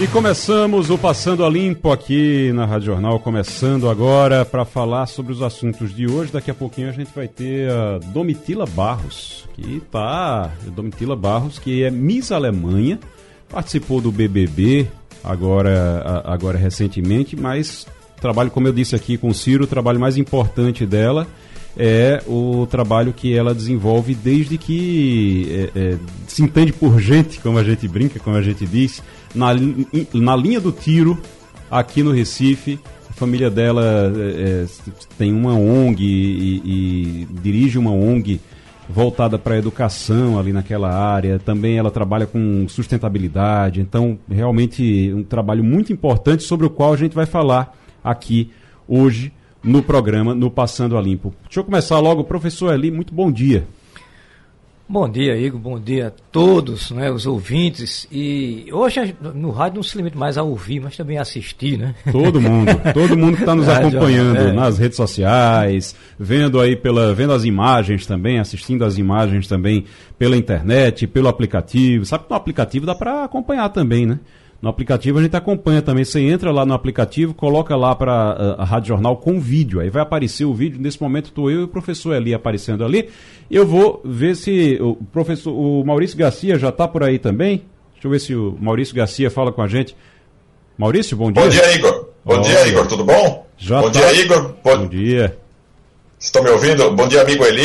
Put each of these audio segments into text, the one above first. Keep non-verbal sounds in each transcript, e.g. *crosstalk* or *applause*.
E começamos o Passando a Limpo aqui na Rádio Jornal, começando agora para falar sobre os assuntos de hoje. Daqui a pouquinho a gente vai ter a Domitila Barros, que tá. Domitila Barros, que é Miss Alemanha, participou do BBB agora, agora recentemente, mas trabalho, como eu disse aqui com o Ciro, o trabalho mais importante dela é o trabalho que ela desenvolve desde que é, é, se entende por gente, como a gente brinca, como a gente diz, na, na linha do tiro aqui no Recife. A família dela é, é tem uma ONG e, e, dirige uma ONG voltada para a educação ali naquela área. Também ela trabalha com sustentabilidade. Então, realmente um trabalho muito importante sobre o qual a gente vai falar aqui hoje no programa no Passando a Limpo. Deixa eu começar logo, professor Eli, muito bom dia. Bom dia, Igor. Bom dia a todos, né, os ouvintes. E hoje no rádio não se limita mais a ouvir, mas também a assistir, né? Todo mundo, *laughs* todo mundo que está nos acompanhando é. nas redes sociais, vendo aí pela, vendo as imagens também, assistindo as imagens também pela internet, pelo aplicativo. Sabe que no aplicativo dá para acompanhar também, né? No aplicativo a gente acompanha também. Você entra lá no aplicativo, coloca lá para a, eh, a Rádio Jornal com vídeo. Aí vai aparecer o vídeo. Nesse momento estou eu e o professor ali aparecendo ali. Eu vou ver se o professor, o Maurício Garcia já está por aí também. Deixa eu ver se o Maurício Garcia fala com a gente. Maurício, bom dia. Bom dia, Igor. Bom dia, Igor. Tudo bom? Já bom tá. dia, Igor. Bom, bom dia. Estão me ouvindo? Bom dia, amigo Eli,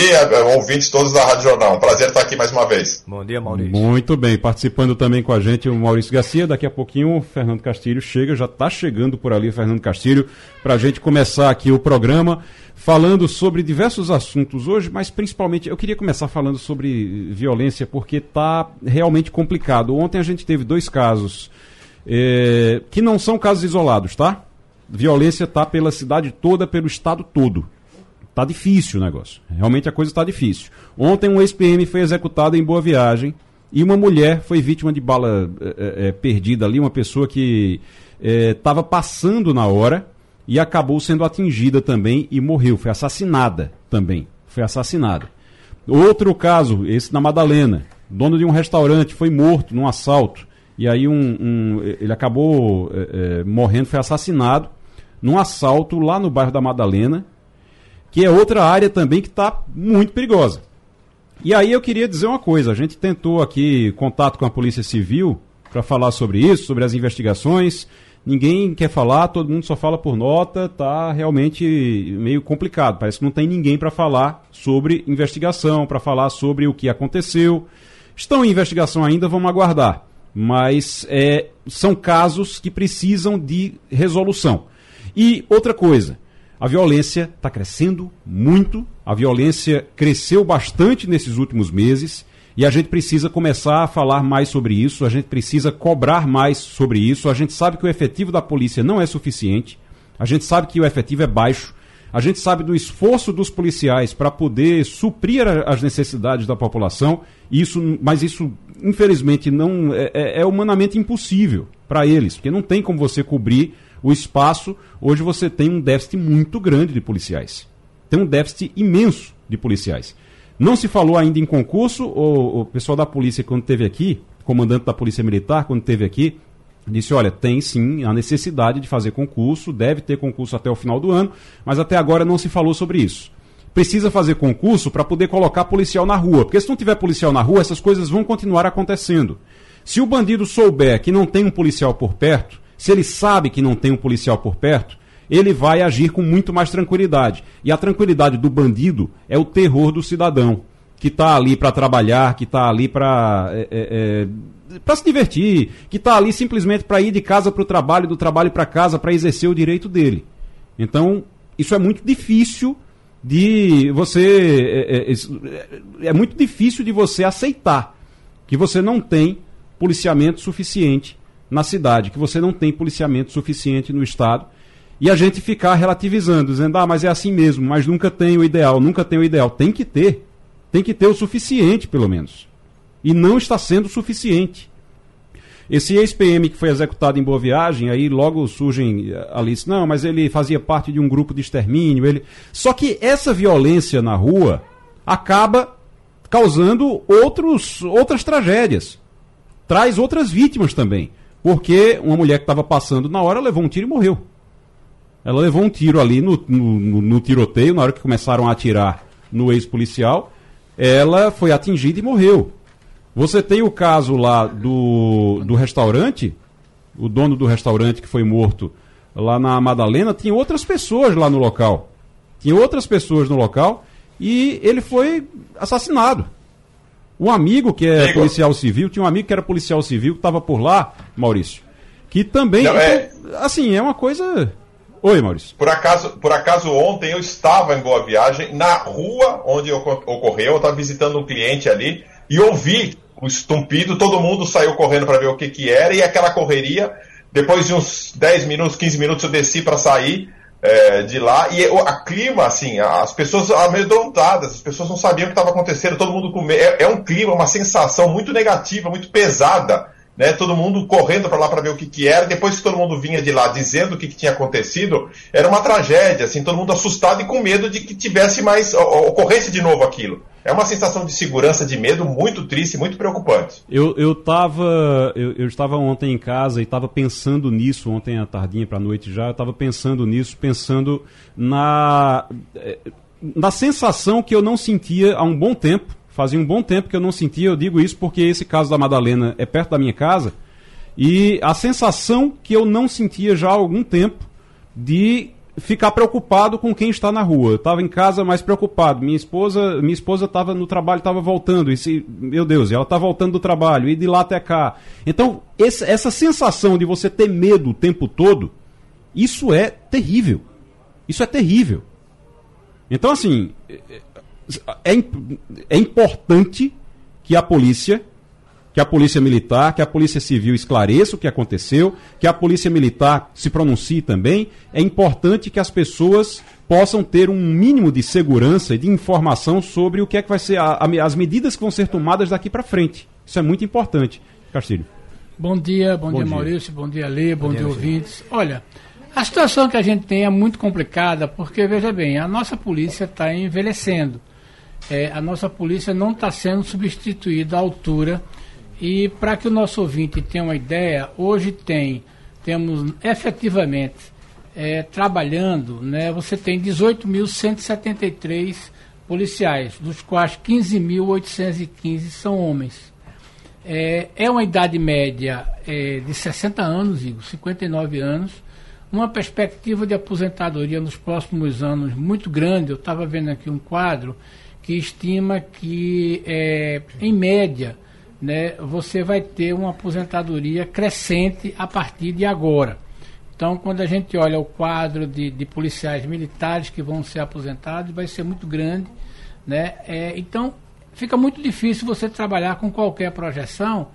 ouvintes todos da Rádio Jornal. Um prazer estar aqui mais uma vez. Bom dia, Maurício. Muito bem, participando também com a gente o Maurício Garcia. Daqui a pouquinho o Fernando Castilho chega, já está chegando por ali o Fernando Castilho, para a gente começar aqui o programa falando sobre diversos assuntos hoje, mas principalmente eu queria começar falando sobre violência, porque está realmente complicado. Ontem a gente teve dois casos é, que não são casos isolados, tá? Violência está pela cidade toda, pelo estado todo. Tá difícil o negócio. Realmente a coisa está difícil. Ontem um ex-PM foi executado em Boa Viagem e uma mulher foi vítima de bala é, é, perdida ali, uma pessoa que estava é, passando na hora e acabou sendo atingida também e morreu. Foi assassinada também. Foi assassinada. Outro caso, esse na Madalena. Dono de um restaurante foi morto num assalto. E aí um, um ele acabou morrendo, foi assassinado num assalto lá no bairro da Madalena que é outra área também que está muito perigosa. E aí eu queria dizer uma coisa: a gente tentou aqui contato com a Polícia Civil para falar sobre isso, sobre as investigações. Ninguém quer falar, todo mundo só fala por nota, tá realmente meio complicado. Parece que não tem ninguém para falar sobre investigação, para falar sobre o que aconteceu. Estão em investigação ainda, vamos aguardar. Mas é, são casos que precisam de resolução. E outra coisa, a violência está crescendo muito, a violência cresceu bastante nesses últimos meses e a gente precisa começar a falar mais sobre isso, a gente precisa cobrar mais sobre isso. A gente sabe que o efetivo da polícia não é suficiente, a gente sabe que o efetivo é baixo, a gente sabe do esforço dos policiais para poder suprir as necessidades da população, isso, mas isso, infelizmente, não é, é, é humanamente impossível para eles, porque não tem como você cobrir o espaço, hoje você tem um déficit muito grande de policiais. Tem um déficit imenso de policiais. Não se falou ainda em concurso, o, o pessoal da polícia, quando esteve aqui, comandante da Polícia Militar, quando esteve aqui, disse: olha, tem sim a necessidade de fazer concurso, deve ter concurso até o final do ano, mas até agora não se falou sobre isso. Precisa fazer concurso para poder colocar policial na rua, porque se não tiver policial na rua, essas coisas vão continuar acontecendo. Se o bandido souber que não tem um policial por perto, se ele sabe que não tem um policial por perto, ele vai agir com muito mais tranquilidade. E a tranquilidade do bandido é o terror do cidadão, que está ali para trabalhar, que está ali para é, é, é, para se divertir, que está ali simplesmente para ir de casa para o trabalho, do trabalho para casa, para exercer o direito dele. Então, isso é muito difícil de você. É, é, é, é muito difícil de você aceitar que você não tem policiamento suficiente na cidade, que você não tem policiamento suficiente no Estado, e a gente ficar relativizando, dizendo, ah, mas é assim mesmo, mas nunca tem o ideal, nunca tem o ideal. Tem que ter. Tem que ter o suficiente, pelo menos. E não está sendo suficiente. Esse ex-PM que foi executado em Boa Viagem, aí logo surgem eh, ali, não, mas ele fazia parte de um grupo de extermínio. Ele... Só que essa violência na rua acaba causando outros, outras tragédias. Traz outras vítimas também. Porque uma mulher que estava passando na hora levou um tiro e morreu. Ela levou um tiro ali no, no, no tiroteio, na hora que começaram a atirar no ex-policial. Ela foi atingida e morreu. Você tem o caso lá do, do restaurante, o dono do restaurante que foi morto lá na Madalena, tinha outras pessoas lá no local. Tinha outras pessoas no local e ele foi assassinado. Um amigo que é Digo. policial civil, tinha um amigo que era policial civil que estava por lá, Maurício, que também, Não, é... assim, é uma coisa Oi, Maurício. Por acaso, por acaso ontem eu estava em Boa Viagem, na rua onde ocorreu, eu estava visitando um cliente ali e ouvi o estumpido, todo mundo saiu correndo para ver o que, que era, e aquela correria, depois de uns 10 minutos, 15 minutos, eu desci para sair é, de lá, e o a clima, assim, as pessoas amedrontadas, as pessoas não sabiam o que estava acontecendo, todo mundo com medo. É, é um clima, uma sensação muito negativa, muito pesada né, todo mundo correndo para lá para ver o que, que era. Depois que todo mundo vinha de lá dizendo o que, que, tinha acontecido, era uma tragédia, assim, todo mundo assustado e com medo de que tivesse mais ocorrência de novo aquilo. É uma sensação de segurança, de medo muito triste, muito preocupante. Eu, eu, tava, eu, eu estava ontem em casa e estava pensando nisso, ontem à tardinha para a noite já, eu estava pensando nisso, pensando na, eh, na sensação que eu não sentia há um bom tempo Fazia um bom tempo que eu não sentia, eu digo isso porque esse caso da Madalena é perto da minha casa, e a sensação que eu não sentia já há algum tempo de ficar preocupado com quem está na rua. Estava em casa mais preocupado. Minha esposa, minha esposa estava no trabalho, estava voltando. E se, meu Deus, ela está voltando do trabalho e de lá até cá. Então, esse, essa sensação de você ter medo o tempo todo, isso é terrível. Isso é terrível. Então, assim, é, é importante que a polícia, que a polícia militar, que a polícia civil esclareça o que aconteceu, que a polícia militar se pronuncie também. É importante que as pessoas possam ter um mínimo de segurança e de informação sobre o que é que vai ser a, a, as medidas que vão ser tomadas daqui para frente. Isso é muito importante, Castilho. Bom dia, bom, bom dia, dia, Maurício, bom dia, Lê, bom, bom dia, dia ouvintes. Olha, a situação que a gente tem é muito complicada porque, veja bem, a nossa polícia está envelhecendo é, a nossa polícia não está sendo substituída à altura. E para que o nosso ouvinte tenha uma ideia, hoje tem, temos efetivamente é, trabalhando, né, você tem 18.173 policiais, dos quais 15.815 são homens. É, é, uma idade média é, de 60 anos, Igor, 59 anos, uma perspectiva de aposentadoria nos próximos anos muito grande. Eu estava vendo aqui um quadro que estima que, é, em média, né, você vai ter uma aposentadoria crescente a partir de agora. Então, quando a gente olha o quadro de, de policiais militares que vão ser aposentados, vai ser muito grande. Né? É, então, fica muito difícil você trabalhar com qualquer projeção.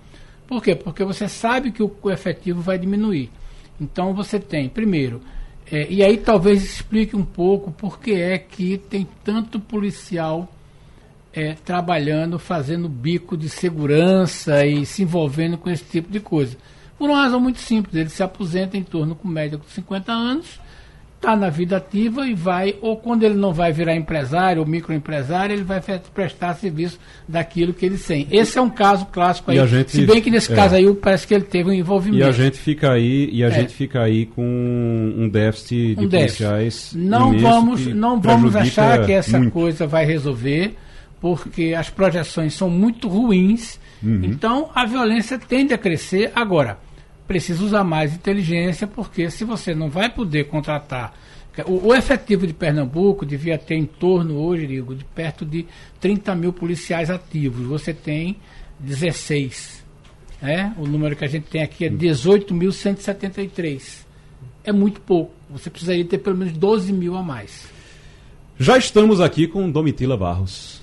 Por quê? Porque você sabe que o, efetivo vai diminuir. Então, você tem, primeiro, é, e aí talvez explique um pouco por que é que tem tanto policial é, trabalhando, fazendo bico de segurança e se envolvendo com esse tipo de coisa. Por uma razão muito simples, ele se aposenta em torno com média de 50 anos, está na vida ativa e vai, ou quando ele não vai virar empresário ou microempresário, ele vai prestar serviço daquilo que ele tem. Esse é um caso clássico aí. Gente, se bem que nesse é, caso aí parece que ele teve um envolvimento. E a gente fica aí, e a é. gente fica aí com um déficit de um déficit. policiais. Não vamos, não vamos achar que essa muito. coisa vai resolver porque as projeções são muito ruins. Uhum. Então a violência tende a crescer. Agora, precisa usar mais inteligência, porque se você não vai poder contratar. O, o efetivo de Pernambuco devia ter em torno hoje, digo, de perto de 30 mil policiais ativos. Você tem 16. Né? O número que a gente tem aqui é 18.173. É muito pouco. Você precisaria ter pelo menos 12 mil a mais. Já estamos aqui com Domitila Barros.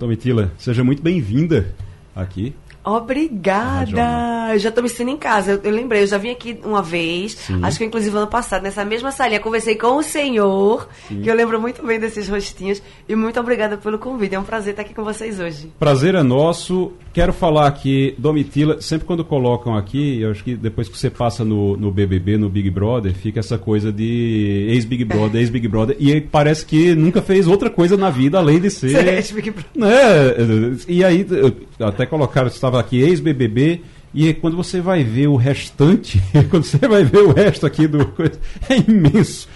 Domitila, seja muito bem-vinda aqui. Obrigada! Eu já estou me sentindo em casa. Eu, eu, lembrei, eu já vim aqui uma vez, Sim. acho que inclusive ano passado, nessa mesma salinha, conversei com o senhor, Sim. que eu lembro muito bem desses rostinhos. E muito obrigada pelo convite. É um prazer estar aqui com vocês hoje. Prazer é nosso. Quero falar aqui, Domitila, sempre quando colocam aqui, eu acho que depois que você passa no, no BBB, no Big Brother, fica essa coisa de ex-Big Brother, *laughs* ex-Big Brother, e parece que nunca fez outra coisa na vida além de ser. ex-Big Brother. Né? E aí, até colocaram, estava aqui, ex-BBB, e quando você vai ver o restante, *laughs* quando você vai ver o resto aqui do. É imenso.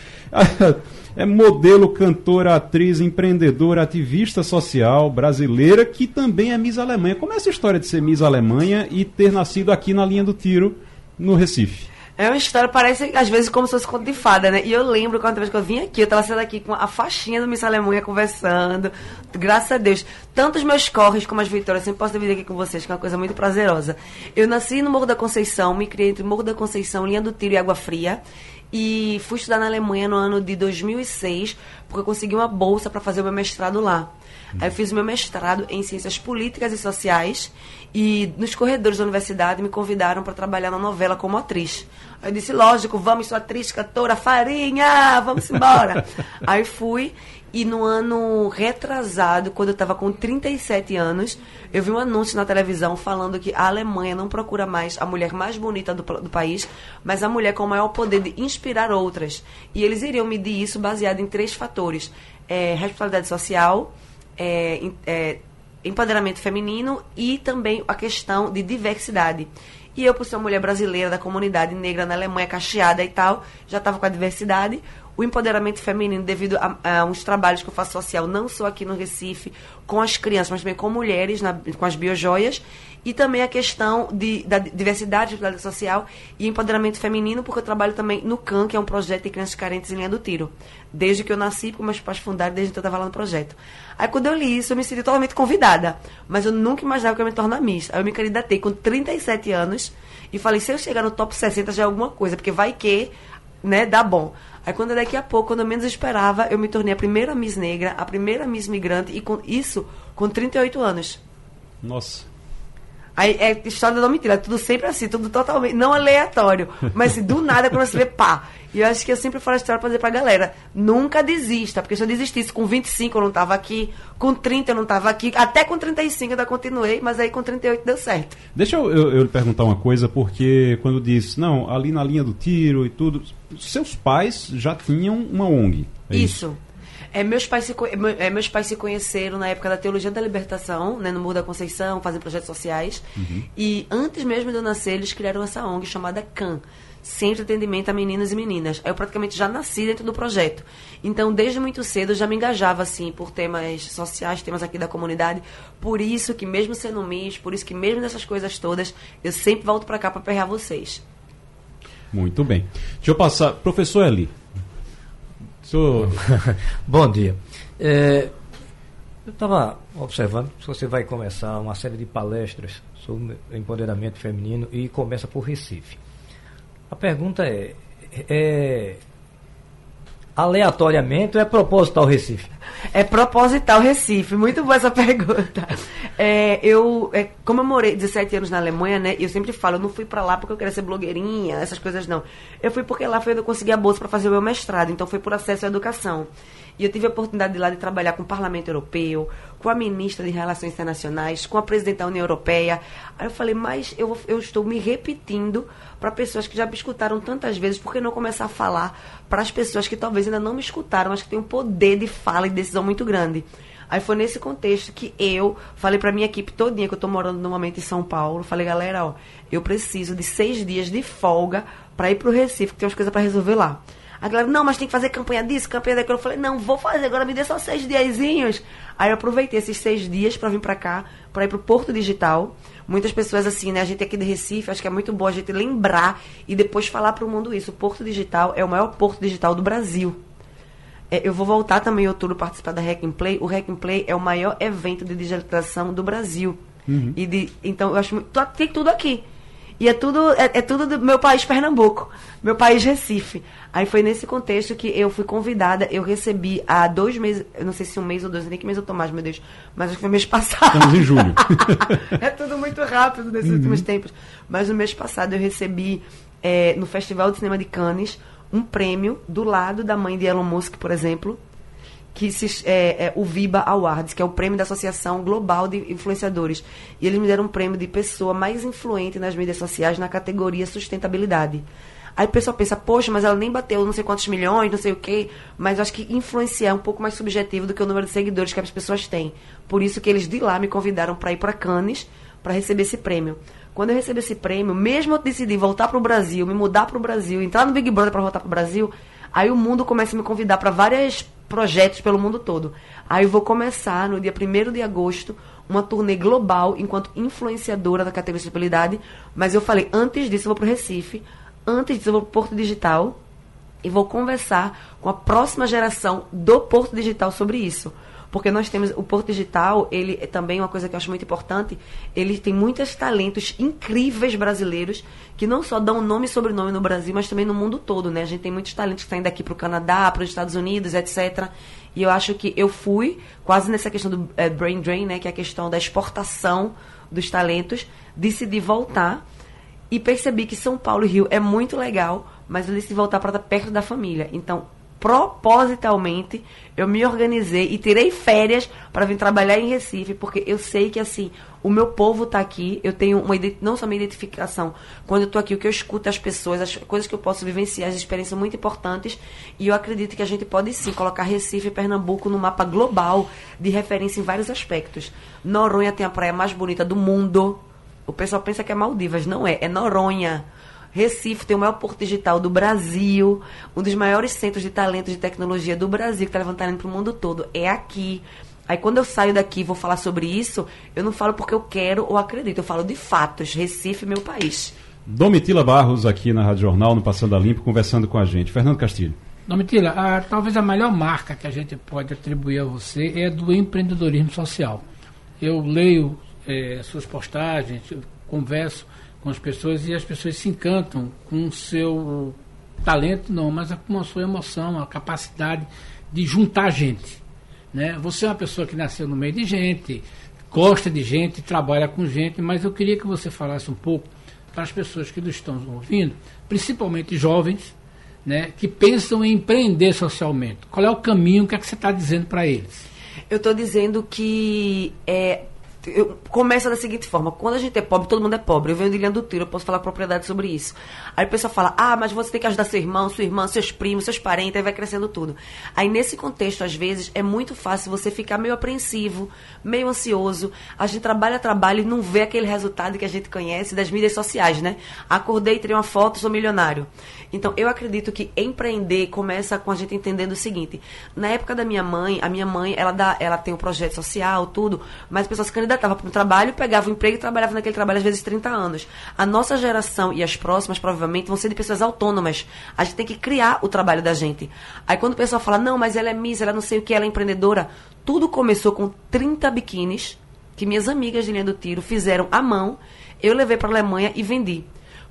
É modelo, cantora, atriz, empreendedora, ativista social brasileira, que também é Miss Alemanha. Como é essa história de ser Miss Alemanha e ter nascido aqui na linha do tiro, no Recife? É uma história, parece às vezes como se fosse conto de fada, né? E eu lembro quando vez que eu vim aqui, eu tava sendo aqui com a faixinha do Miss Alemanha conversando. Graças a Deus. Tanto os meus corres como as vitórias, sempre posso dividir aqui com vocês, que é uma coisa muito prazerosa. Eu nasci no Morro da Conceição, me criei entre Morro da Conceição, Linha do Tiro e Água Fria e fui estudar na Alemanha no ano de 2006, porque eu consegui uma bolsa para fazer o meu mestrado lá. Aí eu fiz o meu mestrado em Ciências Políticas e Sociais e nos corredores da universidade me convidaram para trabalhar na novela como atriz. Aí eu disse, lógico, vamos, sou atriz, cantora, farinha, vamos embora. *laughs* Aí fui e no ano retrasado, quando eu estava com 37 anos, eu vi um anúncio na televisão falando que a Alemanha não procura mais a mulher mais bonita do, do país, mas a mulher com o maior poder de inspirar outras. E eles iriam medir isso baseado em três fatores: é, responsabilidade social, é, é, empoderamento feminino e também a questão de diversidade. E eu, por ser uma mulher brasileira da comunidade negra na Alemanha, cacheada e tal, já estava com a diversidade o empoderamento feminino devido a, a, uns trabalhos que eu faço social, não só aqui no Recife, com as crianças, mas também com mulheres, na, com as biojoias, e também a questão de, da diversidade, social e empoderamento feminino, porque eu trabalho também no CAN, que é um projeto de crianças carentes em linha do tiro. Desde que eu nasci, porque meus pais fundaram, desde que eu estava lá no projeto. Aí quando eu li isso, eu me senti totalmente convidada, mas eu nunca imaginava que eu ia me tornar Miss. Aí eu me candidatei com 37 anos e falei, se eu chegar no top 60 já é alguma coisa, porque vai que, né, dá bom. Aí quando daqui a pouco, quando eu menos esperava, eu me tornei a primeira Miss Negra, a primeira Miss Migrante, e com isso com 38 anos. Nossa. Aí é história da mentira, é tudo sempre assim, tudo totalmente, não aleatório. Mas assim, do nada, quando você vê, pá. E eu acho que eu sempre falo a história pra dizer pra galera, nunca desista, porque se eu desistisse com 25 eu não tava aqui, com 30 eu não tava aqui, até com 35 eu ainda continuei, mas aí com 38 deu certo. Deixa eu, eu, eu lhe perguntar uma coisa, porque quando disse, não, ali na linha do tiro e tudo, seus pais já tinham uma ONG. É isso. isso. É, meus, pais se, é, meus pais se conheceram na época da Teologia da Libertação, né, no Muro da Conceição, fazendo projetos sociais. Uhum. E antes mesmo de eu nascer, eles criaram essa ONG chamada CAN. Centro de Atendimento a Meninos e Meninas. Eu praticamente já nasci dentro do projeto. Então, desde muito cedo, eu já me engajava, assim, por temas sociais, temas aqui da comunidade. Por isso que, mesmo sendo Miss, por isso que, mesmo nessas coisas todas, eu sempre volto para cá para perrear vocês. Muito bem. Deixa eu passar. Professor Eli, Senhor... *laughs* Bom dia. É, eu estava observando se você vai começar uma série de palestras sobre empoderamento feminino e começa por Recife. A pergunta é, é aleatoriamente ou é proposital Recife? É proposital Recife, muito boa essa *laughs* pergunta. É, eu, é, como eu morei 17 anos na Alemanha, né, eu sempre falo, eu não fui para lá porque eu queria ser blogueirinha, essas coisas não. Eu fui porque lá foi onde eu consegui a bolsa para fazer o meu mestrado, então foi por acesso à educação. E eu tive a oportunidade de lá de trabalhar com o Parlamento Europeu, com a ministra de Relações Internacionais, com a presidente da União Europeia. Aí eu falei, mas eu, eu estou me repetindo para pessoas que já me escutaram tantas vezes, por que não começar a falar para as pessoas que talvez ainda não me escutaram, mas que têm um poder de fala e decisão muito grande? Aí foi nesse contexto que eu falei para minha equipe todinha, que eu estou morando no momento em São Paulo, falei, galera, ó, eu preciso de seis dias de folga para ir para o Recife, que tem umas coisas para resolver lá. A galera, não, mas tem que fazer campanha disso, campanha daquilo. Eu falei, não, vou fazer, agora me dê só seis diazinhos. Aí eu aproveitei esses seis dias para vir para cá, para ir pro Porto Digital. Muitas pessoas assim, né? A gente aqui de Recife, acho que é muito bom a gente lembrar e depois falar para o mundo isso. O Porto Digital é o maior porto digital do Brasil. É, eu vou voltar também em outubro participar da Hack and Play. O Hack and Play é o maior evento de digitalização do Brasil. Uhum. E de, então eu acho tem tudo aqui. E é tudo, é, é, tudo do meu país Pernambuco, meu país Recife. Aí foi nesse contexto que eu fui convidada, eu recebi há dois meses, eu não sei se um mês ou dois, nem que mês eu tô mais, meu Deus, mas acho que foi mês *laughs* passado. Estamos em julho. é tudo muito rápido nesses uhum. últimos tempos. Mas no mês passado eu recebi, é, no Festival de Cinema de Cannes, um prêmio do lado da mãe de Elon Musk, por exemplo, que se, é, é, o VIBA Awards, que é o prêmio da Associação Global de Influenciadores. E eles me deram um prêmio de pessoa mais influente nas mídias sociais na categoria sustentabilidade. Aí o pessoal pensa, poxa, mas ela nem bateu não sei quantos milhões, não sei o quê. Mas eu acho que influenciar é um pouco mais subjetivo do que o número de seguidores que as pessoas têm. Por isso que eles de lá me convidaram para ir para Cannes para receber esse prêmio. Quando eu recebi esse prêmio, mesmo eu decidi voltar para o Brasil, me mudar para o Brasil, entrar no Big Brother para voltar para o Brasil, aí o mundo começa a me convidar para vários projetos pelo mundo todo. Aí eu vou começar no dia 1 de agosto uma turnê global enquanto influenciadora da categoria de sustentabilidade, mas eu falei, antes disso eu vou para o Recife, antes disso eu vou para o Porto Digital e vou conversar com a próxima geração do Porto Digital sobre isso porque nós temos o Porto Digital, ele é também uma coisa que eu acho muito importante, ele tem muitos talentos incríveis brasileiros que não só dão nome e sobrenome no Brasil, mas também no mundo todo, né? A gente tem muitos talentos que saem daqui para o Canadá, para os Estados Unidos, etc. E eu acho que eu fui quase nessa questão do é, brain drain, né, que é a questão da exportação dos talentos, decidi voltar e percebi que São Paulo e Rio é muito legal, mas eu decidi voltar para perto da família. Então, propositalmente eu me organizei e tirei férias para vir trabalhar em Recife, porque eu sei que assim, o meu povo está aqui, eu tenho uma não só uma identificação, quando eu estou aqui, o que eu escuto as pessoas, as coisas que eu posso vivenciar, as experiências muito importantes, e eu acredito que a gente pode sim colocar Recife e Pernambuco no mapa global de referência em vários aspectos. Noronha tem a praia mais bonita do mundo. O pessoal pensa que é Maldivas, não é, é Noronha. Recife tem o maior porto digital do Brasil, um dos maiores centros de talento de tecnologia do Brasil, que está levantando talento para o mundo todo. É aqui. Aí quando eu saio daqui e vou falar sobre isso, eu não falo porque eu quero ou acredito, eu falo de fatos. Recife, meu país. Domitila Barros aqui na Rádio Jornal, no Passando a Limpo, conversando com a gente. Fernando Castilho. Domitila, a, talvez a melhor marca que a gente pode atribuir a você é do empreendedorismo social. Eu leio é, suas postagens, converso com as pessoas e as pessoas se encantam com o seu talento, não, mas com a sua emoção, a capacidade de juntar gente. Né? Você é uma pessoa que nasceu no meio de gente, gosta de gente, trabalha com gente, mas eu queria que você falasse um pouco para as pessoas que nos estão ouvindo, principalmente jovens, né, que pensam em empreender socialmente. Qual é o caminho que, é que você está dizendo para eles? Eu estou dizendo que é, eu, começa da seguinte forma: quando a gente é pobre, todo mundo é pobre. Eu venho de do tiro, eu posso falar propriedade sobre isso. Aí o pessoal fala: ah, mas você tem que ajudar seu irmão, sua irmã, seus primos, seus parentes, aí vai crescendo tudo. Aí nesse contexto, às vezes, é muito fácil você ficar meio apreensivo, meio ansioso. A gente trabalha, trabalha e não vê aquele resultado que a gente conhece das mídias sociais, né? Acordei, tirei uma foto, sou milionário. Então, eu acredito que empreender começa com a gente entendendo o seguinte: na época da minha mãe, a minha mãe, ela, dá, ela tem um projeto social, tudo, mas as pessoas se candidatavam para um trabalho, pegavam um emprego e trabalhavam naquele trabalho às vezes 30 anos. A nossa geração e as próximas, provavelmente, vão ser de pessoas autônomas. A gente tem que criar o trabalho da gente. Aí, quando o pessoal fala, não, mas ela é Miss, ela não sei o que, ela é empreendedora, tudo começou com 30 biquínis que minhas amigas de linha do tiro fizeram à mão. Eu levei para a Alemanha e vendi.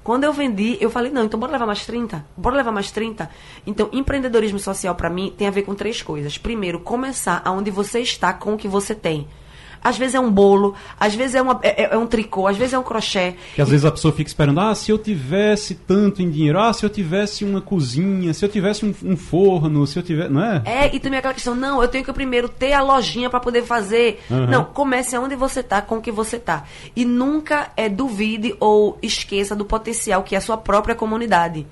Quando eu vendi, eu falei, não, então bora levar mais 30? Bora levar mais 30? Então, empreendedorismo social para mim tem a ver com três coisas. Primeiro, começar aonde você está com o que você tem. Às vezes é um bolo, às vezes é, uma, é, é, um tricô, às vezes é um crochê. Que às vezes a pessoa fica esperando, ah, se eu tivesse tanto em dinheiro, ah, se eu tivesse uma cozinha, se eu tivesse um, um forno, se eu tivesse. Não é? É, e também aquela questão, não, eu tenho que primeiro ter a lojinha para poder fazer. Uhum. Não, comece onde você tá, com o que você tá. E nunca é, duvide ou esqueça do potencial que é a sua própria comunidade.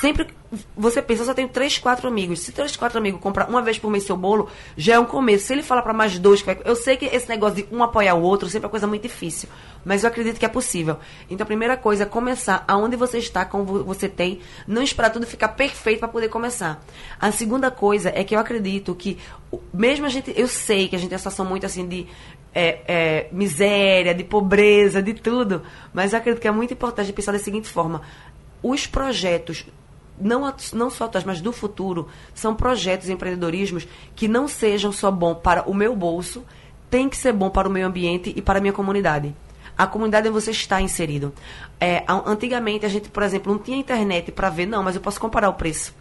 Sempre você pensa, eu só tenho três, quatro amigos. Se três, quatro amigos comprar uma vez por mês seu bolo, já é um começo. Se ele falar para mais dois, eu sei que esse negócio de um apoiar o outro sempre é uma coisa muito difícil, mas eu acredito que é possível. Então a primeira coisa é começar aonde você está, como você tem, não esperar tudo ficar perfeito para poder começar. A segunda coisa é que eu acredito que, mesmo a gente, eu sei que a gente tem uma situação muito assim de é, é, miséria, de pobreza, de tudo, mas eu acredito que é muito importante pensar da seguinte forma: os projetos não, não só atuais, mas do futuro, são projetos e empreendedorismos que não sejam só bom para o meu bolso, tem que ser bom para o meio ambiente e para a minha comunidade. A comunidade onde você está inserido. É, antigamente, a gente, por exemplo, não tinha internet para ver, não, mas eu posso comparar o preço.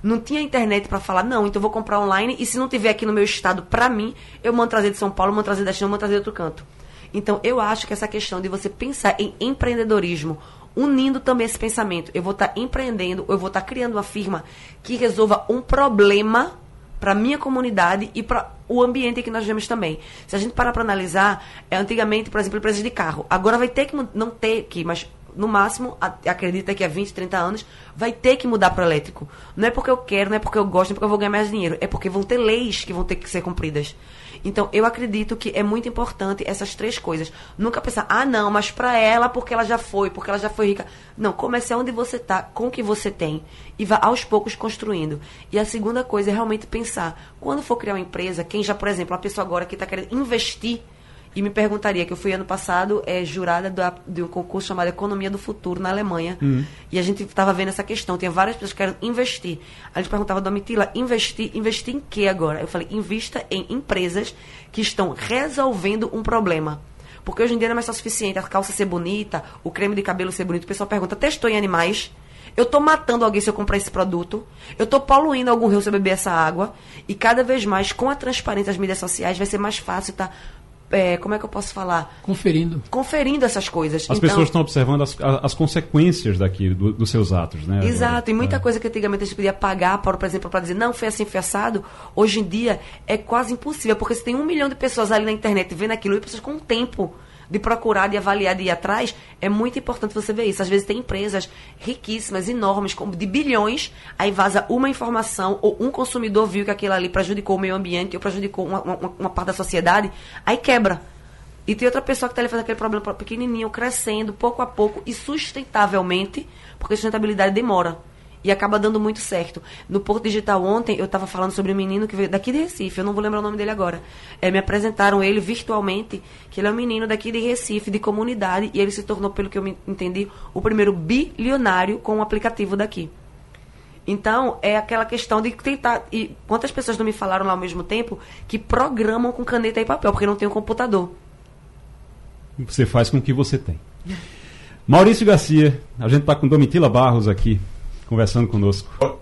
Não tinha internet para falar, não, então eu vou comprar online e se não tiver aqui no meu estado, para mim, eu mando trazer de São Paulo, mando trazer da China, mando trazer de outro canto. Então, eu acho que essa questão de você pensar em empreendedorismo unindo também esse pensamento. Eu vou estar tá empreendendo, eu vou estar tá criando uma firma que resolva um problema para minha comunidade e para o ambiente que nós vivemos também. Se a gente parar para analisar, é, antigamente, por exemplo, empresas de carro. Agora vai ter que, não ter que, mas no máximo, acredita que há 20, 30 anos, vai ter que mudar para elétrico. Não é porque eu quero, não é porque eu gosto, não é porque eu vou ganhar mais dinheiro. É porque vão ter leis que vão ter que ser cumpridas. Então, eu acredito que é muito importante essas três coisas. Nunca pensar, ah, não, mas para ela, porque ela já foi, porque ela já foi rica. Não, comece onde você está, com o que você tem. E vá aos poucos construindo. E a segunda coisa é realmente pensar, quando for criar uma empresa, quem já, por exemplo, uma pessoa agora que está querendo investir e me perguntaria, que eu fui ano passado é, jurada do, de um concurso chamado Economia do Futuro na Alemanha. Uhum. E a gente estava vendo essa questão. Tinha várias pessoas que querem investir. A gente perguntava, Domitila, investir, investir em que agora? Eu falei, invista em empresas que estão resolvendo um problema. Porque hoje em dia não é mais só suficiente a calça ser bonita, o creme de cabelo ser bonito. O pessoal pergunta, testou em animais? Eu estou matando alguém se eu comprar esse produto. Eu estou poluindo algum rio se eu beber essa água. E cada vez mais, com a transparência das mídias sociais, vai ser mais fácil estar tá é, como é que eu posso falar? Conferindo. Conferindo essas coisas. As então, pessoas estão observando as, as consequências daquilo, do, dos seus atos, né? Exato, e muita é. coisa que antigamente a gente podia pagar, por, por exemplo, para dizer, não, foi assim, foi assado, hoje em dia é quase impossível, porque se tem um milhão de pessoas ali na internet vendo aquilo, e pessoas com tempo de procurar, de avaliar, de ir atrás, é muito importante você ver isso. Às vezes tem empresas riquíssimas, enormes, de bilhões, aí vaza uma informação, ou um consumidor viu que aquilo ali prejudicou o meio ambiente, ou prejudicou uma, uma, uma parte da sociedade, aí quebra. E tem outra pessoa que está ali fazendo aquele problema pequenininho, crescendo, pouco a pouco e sustentavelmente, porque sustentabilidade demora e acaba dando muito certo. No Porto Digital ontem, eu estava falando sobre um menino que veio daqui de Recife, eu não vou lembrar o nome dele agora. É, me apresentaram ele virtualmente, que ele é um menino daqui de Recife, de comunidade, e ele se tornou, pelo que eu entendi, o primeiro bilionário com um aplicativo daqui. Então, é aquela questão de tentar. E quantas pessoas não me falaram lá ao mesmo tempo que programam com caneta e papel, porque não tem um computador? Você faz com o que você tem. Maurício Garcia, a gente está com Domitila Barros aqui conversando conosco. Bom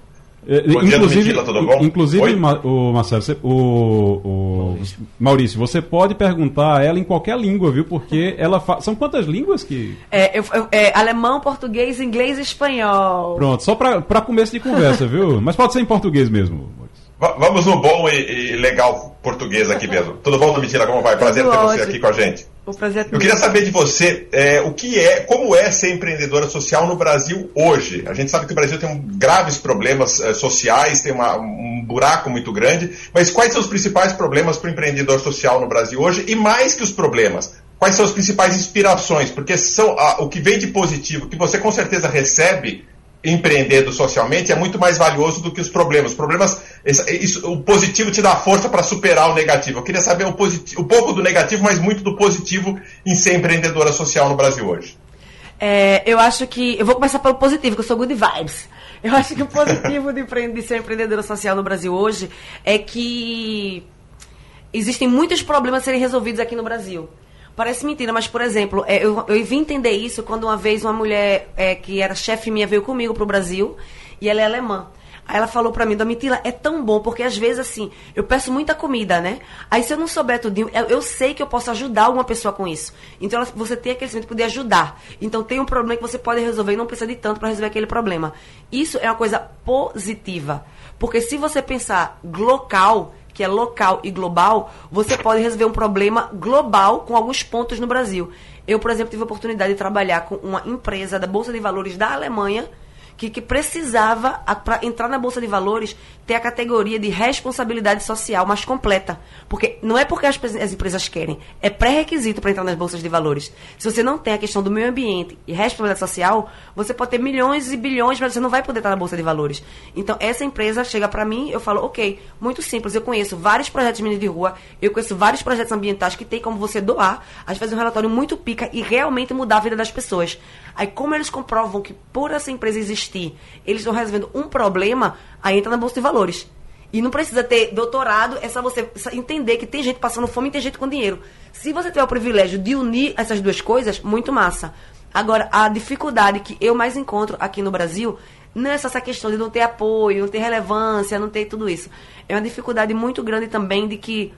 é, inclusive, dia, tudo bom? Inclusive, o Marcelo, você, o, o Maurício, você pode perguntar a ela em qualquer língua, viu? Porque ela fa... são quantas línguas que? É, eu, é, alemão, português, inglês e espanhol. Pronto, só para começo de conversa, *laughs* viu? Mas pode ser em português mesmo. Vamos no bom e, e, legal português aqui mesmo. Tudo bom, Domitila? Como vai? Prazer ter você aqui com a gente. É Eu queria saber de você é, o que é, como é ser empreendedora social no Brasil hoje. A gente sabe que o Brasil tem um, graves problemas é, sociais, tem uma, um buraco muito grande, mas quais são os principais problemas para o empreendedor social no Brasil hoje? E mais que os problemas, quais são as principais inspirações? Porque são a, o que vem de positivo, que você com certeza recebe empreendendo socialmente é muito mais valioso do que os problemas. Problemas, isso, o positivo te dá força para superar o negativo. Eu queria saber o positivo, um pouco do negativo, mas muito do positivo em ser empreendedora social no Brasil hoje. É, eu acho que. Eu vou começar pelo positivo, que eu sou good vibes. Eu acho que o positivo de, de ser empreendedora social no Brasil hoje é que existem muitos problemas a serem resolvidos aqui no Brasil. Parece mentira, mas, por exemplo, é, eu, eu vim entender isso quando uma vez uma mulher é, que era chefe minha veio comigo pro Brasil e ela é alemã. Aí ela falou pra mim, Domitila, é tão bom, porque às vezes, assim, eu peço muita comida, né? Aí se eu não souber tudinho, eu, eu sei que eu posso ajudar uma pessoa com isso. Então ela, você tem aquele sentimento de poder ajudar. Então tem um problema que você pode resolver e não precisa de tanto para resolver aquele problema. Isso é uma coisa positiva. Porque se você pensar local, que é local e global, você pode resolver um problema global com alguns pontos no Brasil. Eu, por exemplo, tive a oportunidade de trabalhar com uma empresa da Bolsa de Valores da Alemanha que, que precisava, para entrar na Bolsa de Valores, ter a categoria de responsabilidade social mais completa. Porque não é porque as, as empresas querem, é pré-requisito para entrar nas Bolsas de Valores. Se você não tem a questão do meio ambiente e responsabilidade social, você pode ter milhões e bilhões, mas você não vai poder estar na Bolsa de Valores. Então, essa empresa chega para mim, eu falo, ok, muito simples, eu conheço vários projetos de menino de rua, eu conheço vários projetos ambientais que tem como você doar, às vezes um relatório muito pica e realmente mudar a vida das pessoas. Aí, como eles comprovam que por essa empresa existir, eles estão resolvendo um problema, aí entra na Bolsa de Valores. E não precisa ter doutorado, é só você entender que tem gente passando fome e tem gente com dinheiro. Se você tiver o privilégio de unir essas duas coisas, muito massa. Agora, a dificuldade que eu mais encontro aqui no Brasil não é só essa questão de não ter apoio, não ter relevância, não ter tudo isso. É uma dificuldade muito grande também de que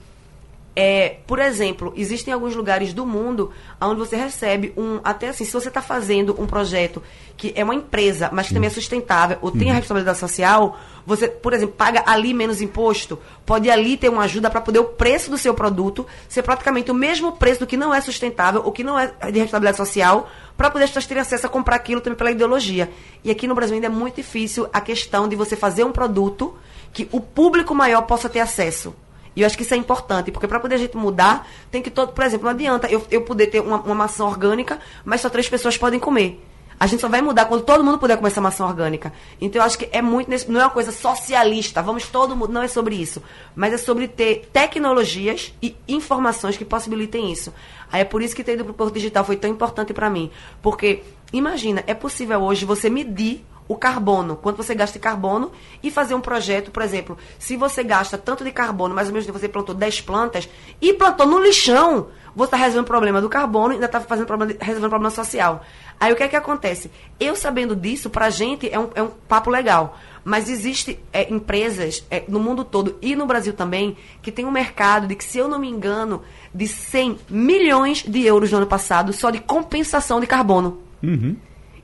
É, por exemplo, existem alguns lugares do mundo onde você recebe um. Até assim, se você está fazendo um projeto que é uma empresa, mas que também é sustentável, ou tem a responsabilidade social, você, por exemplo, paga ali menos imposto, pode ali ter uma ajuda para poder o preço do seu produto ser praticamente o mesmo preço do que não é sustentável, ou que não é de responsabilidade social, para poder as pessoas terem acesso a comprar aquilo também pela ideologia. E aqui no Brasil ainda é muito difícil a questão de você fazer um produto que o público maior possa ter acesso. E eu acho que isso é importante, porque para poder a gente mudar, tem que todo. Por exemplo, não adianta eu, eu poder ter uma, uma maçã orgânica, mas só três pessoas podem comer. A gente só vai mudar quando todo mundo puder comer essa maçã orgânica. Então eu acho que é muito nesse, não é uma coisa socialista, vamos todo mundo, não é sobre isso, mas é sobre ter tecnologias e informações que possibilitem isso. Aí é por isso que ter ido para o Porto Digital foi tão importante para mim, porque imagina, é possível hoje você medir o carbono, quanto você gasta de carbono, e fazer um projeto, por exemplo, se você gasta tanto de carbono, mais ou menos você plantou 10 plantas, e plantou no lixão, você está resolvendo o problema do carbono e ainda está fazendo problema, resolvendo o problema social. Aí o que é que acontece? Eu sabendo disso, para a gente é um, é um papo legal. Mas existe é, empresas é, no mundo todo e no Brasil também que tem um mercado de que, se eu não me engano, de 100 milhões de euros no ano passado só de compensação de carbono. Uhum.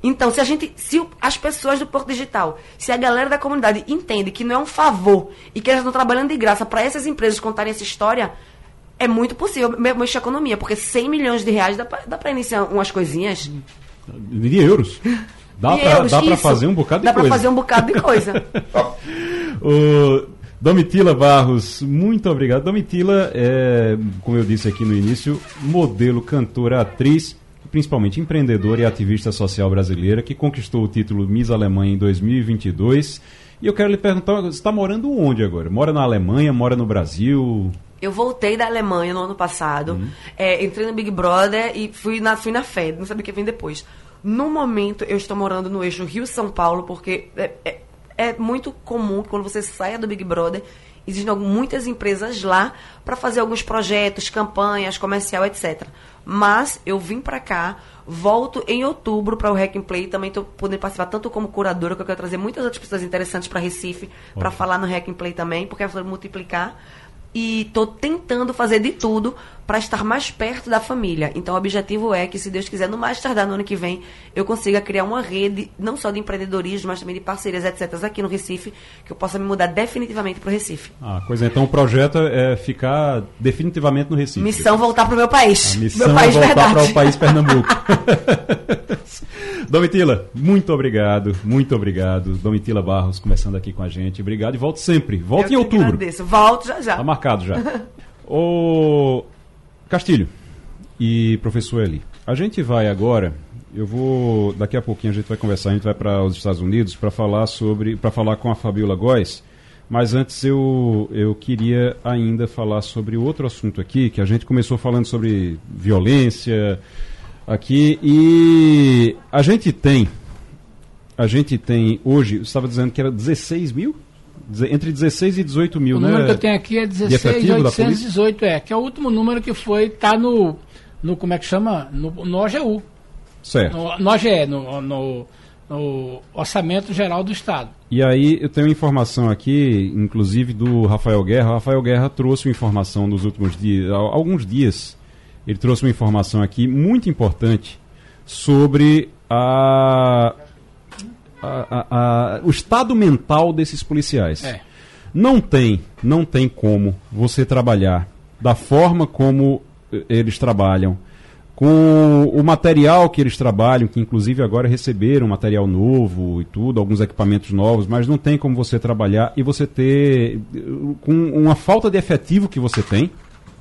Então, se a gente, se as pessoas do Porto Digital, se a galera da comunidade entende que não é um favor e que elas estão trabalhando de graça para essas empresas contarem essa história, é muito possível mexer a economia, porque 100 milhões de reais dá para iniciar umas coisinhas. Diria euros. *laughs* Dá para fazer um bocado de dá coisa. Dá para fazer um bocado de coisa. *laughs* o Domitila Barros, muito obrigado. Domitila é, como eu disse aqui no início, modelo, cantora, atriz principalmente empreendedora e ativista social brasileira, que conquistou o título Miss Alemanha em 2022. E eu quero lhe perguntar, você está morando onde agora? Mora na Alemanha, mora no Brasil? Eu voltei da Alemanha no ano passado, uhum. é, entrei no Big Brother e fui na, fui na fé, não sabia o que vem depois. No momento, eu estou morando no eixo Rio-São Paulo, porque é, é, é muito comum que quando você saia do Big Brother, existem muitas empresas lá para fazer alguns projetos, campanhas, comercial, etc. Mas eu vim para cá, volto em outubro para o Hack and Play. Também estou podendo participar tanto como curadora, que eu quero trazer muitas outras pessoas interessantes para Recife, para falar no Hack and Play também, porque é multiplicar e estou tentando fazer de tudo para estar mais perto da família. Então, o objetivo é que, se Deus quiser, no mais tardar no ano que vem, eu consiga criar uma rede, não só de empreendedorismo, mas também de parcerias, etc., aqui no Recife, que eu possa me mudar definitivamente para o Recife. Ah, coisa, é, então o projeto é ficar definitivamente no Recife. Missão voltar para o meu país. A missão meu é país é voltar para o país Pernambuco. *laughs* Domitila, muito obrigado, muito obrigado. Domitila Barros conversando aqui com a gente. Obrigado e volte sempre. Volte em outubro. Agradeço. Volto já já. Tá marcado já. *laughs* Ô Castilho e professor Eli, a gente vai agora, eu vou, daqui a pouquinho a gente vai conversar, a gente vai para os Estados Unidos para falar sobre, para falar com a Fabiola Góes, mas antes eu, eu queria ainda falar sobre outro assunto aqui, que a gente começou falando sobre violência, aqui e a gente tem a gente tem hoje, você estava dizendo que era 16 mil? Entre 16 e 18 mil, o né? O número que eu tenho aqui é 16.818, é, que é o último número que foi, tá no, no como é que chama? No, no OGU. Certo. No, no OGE, no, no, no Orçamento Geral do Estado. E aí eu tenho informação aqui, inclusive do Rafael Guerra. O Rafael Guerra trouxe uma informação nos últimos dias, alguns dias, ele trouxe uma informação aqui muito importante sobre a, a, a, o estado mental desses policiais. É. Não tem, não tem como você trabalhar da forma como eh, eles trabalham, com o material que eles trabalham, que inclusive agora receberam material novo e tudo, alguns equipamentos novos, mas não tem como você trabalhar e você ter eh, com uma falta de efetivo que você tem,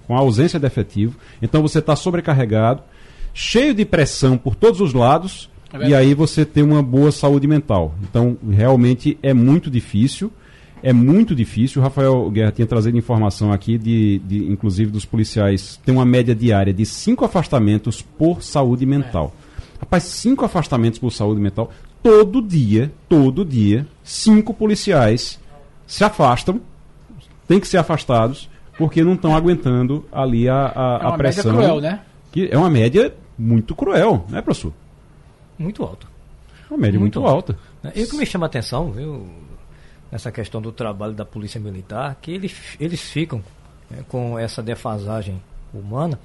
com a ausência de efetivo. Então você está sobrecarregado, cheio de pressão por todos os lados, é e aí você tem uma boa saúde mental. Então, realmente é muito difícil. É muito difícil. O Rafael Guerra tinha trazido informação aqui, de, de inclusive dos policiais, tem uma média diária de cinco afastamentos por saúde mental. É. Rapaz, cinco afastamentos por saúde mental. Todo dia, todo dia, cinco policiais se afastam, têm que ser afastados porque não estão aguentando ali a, a, é a pressão. Média cruel, né? Que é uma média muito cruel, né, professor? Muito alta. Uma média muito, muito alta. alta. E o que me chama a atenção, viu, nessa questão do trabalho da Polícia Militar, que eles, eles ficam né, com essa defasagem humana,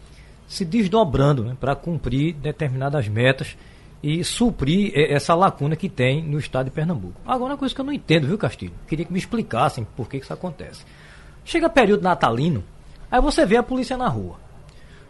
se desdobrando né, para cumprir determinadas metas e suprir essa lacuna que tem no estado de Pernambuco. Agora, uma coisa que eu não entendo, viu, Castilho? Queria que me explicassem por que, que isso acontece. Chega período natalino, aí você vê a polícia na rua.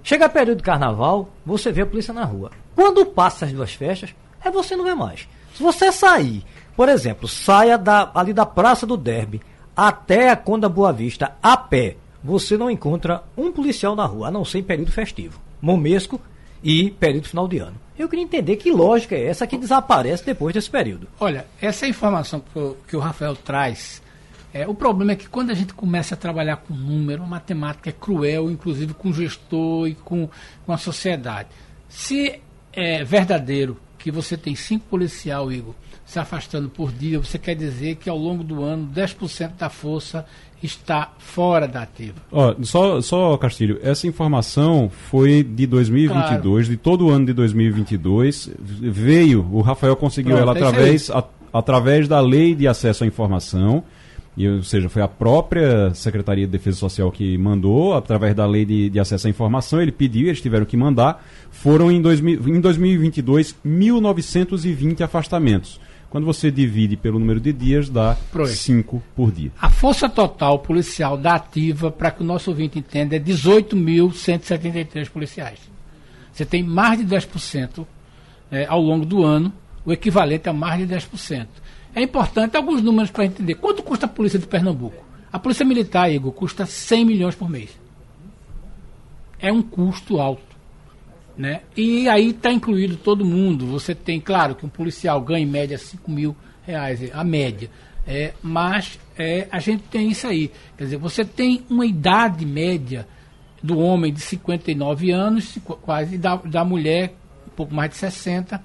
Chega período carnaval, você vê a polícia na rua. Quando passa as duas festas, aí você não vê mais. Se você sair, por exemplo, saia da, ali da Praça do Derby até a Conda Boa Vista a pé, você não encontra um policial na rua, a não ser em período festivo, momesco e período final de ano. Eu queria entender que lógica é essa que desaparece depois desse período. Olha, essa informação que o, que o Rafael traz, é, o problema é que quando a gente começa a trabalhar com número, a matemática é cruel, inclusive com o gestor e com, com a sociedade. Se é verdadeiro que você tem cinco policial, Igor, se afastando por dia, você quer dizer que ao longo do ano 10% da força está fora da ativa. Ó, só, só, Castilho, essa informação foi de 2022, claro. de todo o ano de 2022. Veio, o Rafael conseguiu Pronto, ela é através, a, através da lei de acesso à informação. E, ou seja, foi a própria Secretaria de Defesa Social que mandou, através da lei de, de acesso à informação, ele pediu, eles tiveram que mandar. Foram em, 2000, em 2022 1.920 afastamentos. Quando você divide pelo número de dias, dá 5 por dia. A força total policial da ativa, para que o nosso ouvinte entenda, é 18.173 policiais. Você tem mais de 10% é, ao longo do ano, o equivalente a mais de 10%. É importante alguns números para entender. Quanto custa a polícia de Pernambuco? A polícia militar, Igor, custa 100 milhões por mês. É um custo alto. Né? E aí está incluído todo mundo. Você tem, claro, que um policial ganha em média 5 mil reais, a média. É, mas é, a gente tem isso aí. Quer dizer, você tem uma idade média do homem de 59 anos, quase da, da mulher um pouco mais de 60,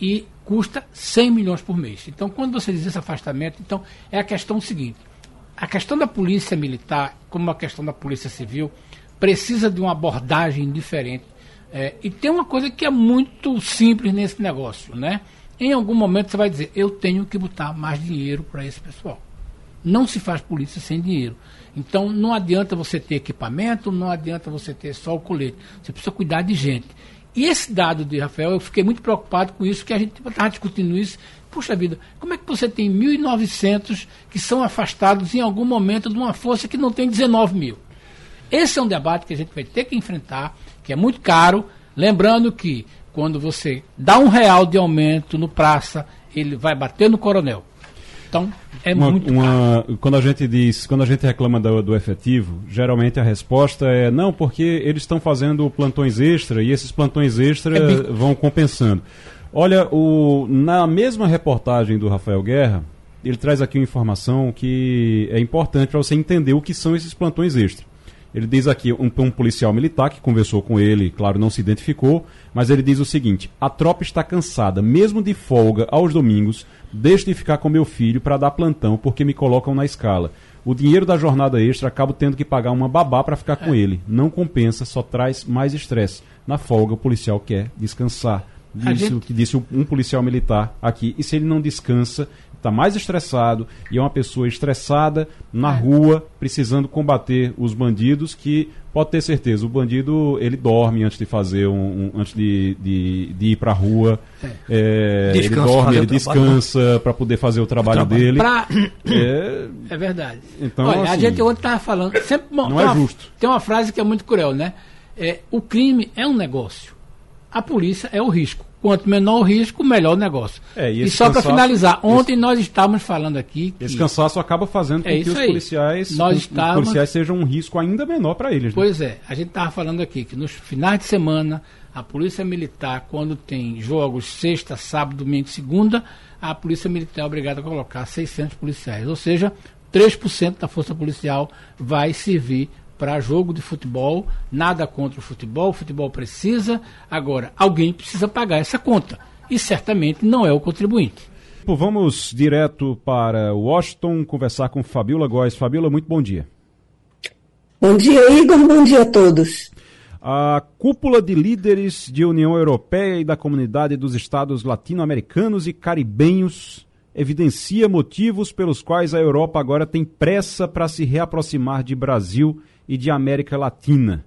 e custa 100 milhões por mês. Então, quando você diz esse afastamento, então é a questão seguinte: a questão da polícia militar, como a questão da polícia civil, precisa de uma abordagem diferente é, e tem uma coisa que é muito simples nesse negócio, né? Em algum momento você vai dizer, eu tenho que botar mais dinheiro para esse pessoal. Não se faz polícia sem dinheiro. Então não adianta você ter equipamento, não adianta você ter só o colete. Você precisa cuidar de gente. E esse dado de Rafael, eu fiquei muito preocupado com isso, que a gente estava discutindo isso. Puxa vida, como é que você tem 1.900 que são afastados em algum momento de uma força que não tem 19 mil? Esse é um debate que a gente vai ter que enfrentar que é muito caro. Lembrando que quando você dá um real de aumento no praça, ele vai bater no coronel. Então, é uma, muito uma. Quando a gente diz, quando a gente reclama do, do efetivo, geralmente a resposta é não, porque eles estão fazendo plantões extra e esses plantões extra é vão compensando. Olha, o, na mesma reportagem do Rafael Guerra, ele traz aqui uma informação que é importante para você entender o que são esses plantões extra. Ele diz aqui, um, um, policial militar que conversou com ele, claro, não se identificou, mas ele diz o seguinte: a tropa está cansada, mesmo de folga aos domingos, deixo de ficar com meu filho para dar plantão porque me colocam na escala. O dinheiro da jornada extra acabo tendo que pagar uma babá para ficar com é. ele. Não compensa, só traz mais estresse. Na folga, o policial quer descansar. Disse, gente... que disse um policial militar aqui. E se ele não descansa, está mais estressado e é uma pessoa estressada na é. rua, precisando combater os bandidos, que pode ter certeza, o bandido ele dorme antes de fazer um, um antes de, de, de ir para a rua, é. É, ele dorme, ele descansa para poder fazer o trabalho, o trabalho. dele. Pra... É... é... verdade. Então, Olha, assim, a gente ontem estava falando, sempre, não é uma, justo. Tem uma frase que é muito cruel, né? É, o crime é um negócio, a polícia é o risco. Quanto menor o risco, melhor o negócio. É, e, e, só para finalizar, ontem nós estávamos falando aqui. Que, esse cansaço acaba fazendo com é que os policiais, nós os, estávamos, os policiais sejam um risco ainda menor para eles. Né? Pois é, a gente estava falando aqui que nos finais de semana, a Polícia Militar, quando tem jogos sexta, sábado, domingo, segunda, a Polícia Militar é obrigada a colocar 600 policiais. Ou seja, 3% da força policial vai servir para jogo de futebol, nada contra o futebol, o futebol precisa, agora alguém precisa pagar essa conta e certamente não é o contribuinte. Vamos direto para Washington conversar com Fabiola Góes. Fabiola, muito bom dia. Bom dia, Igor. Bom dia a todos. A cúpula de líderes de União Europeia e da Comunidade dos Estados Latino-Americanos e Caribenhos evidencia motivos pelos quais a Europa agora tem pressa para se reaproximar de Brasil e de América Latina.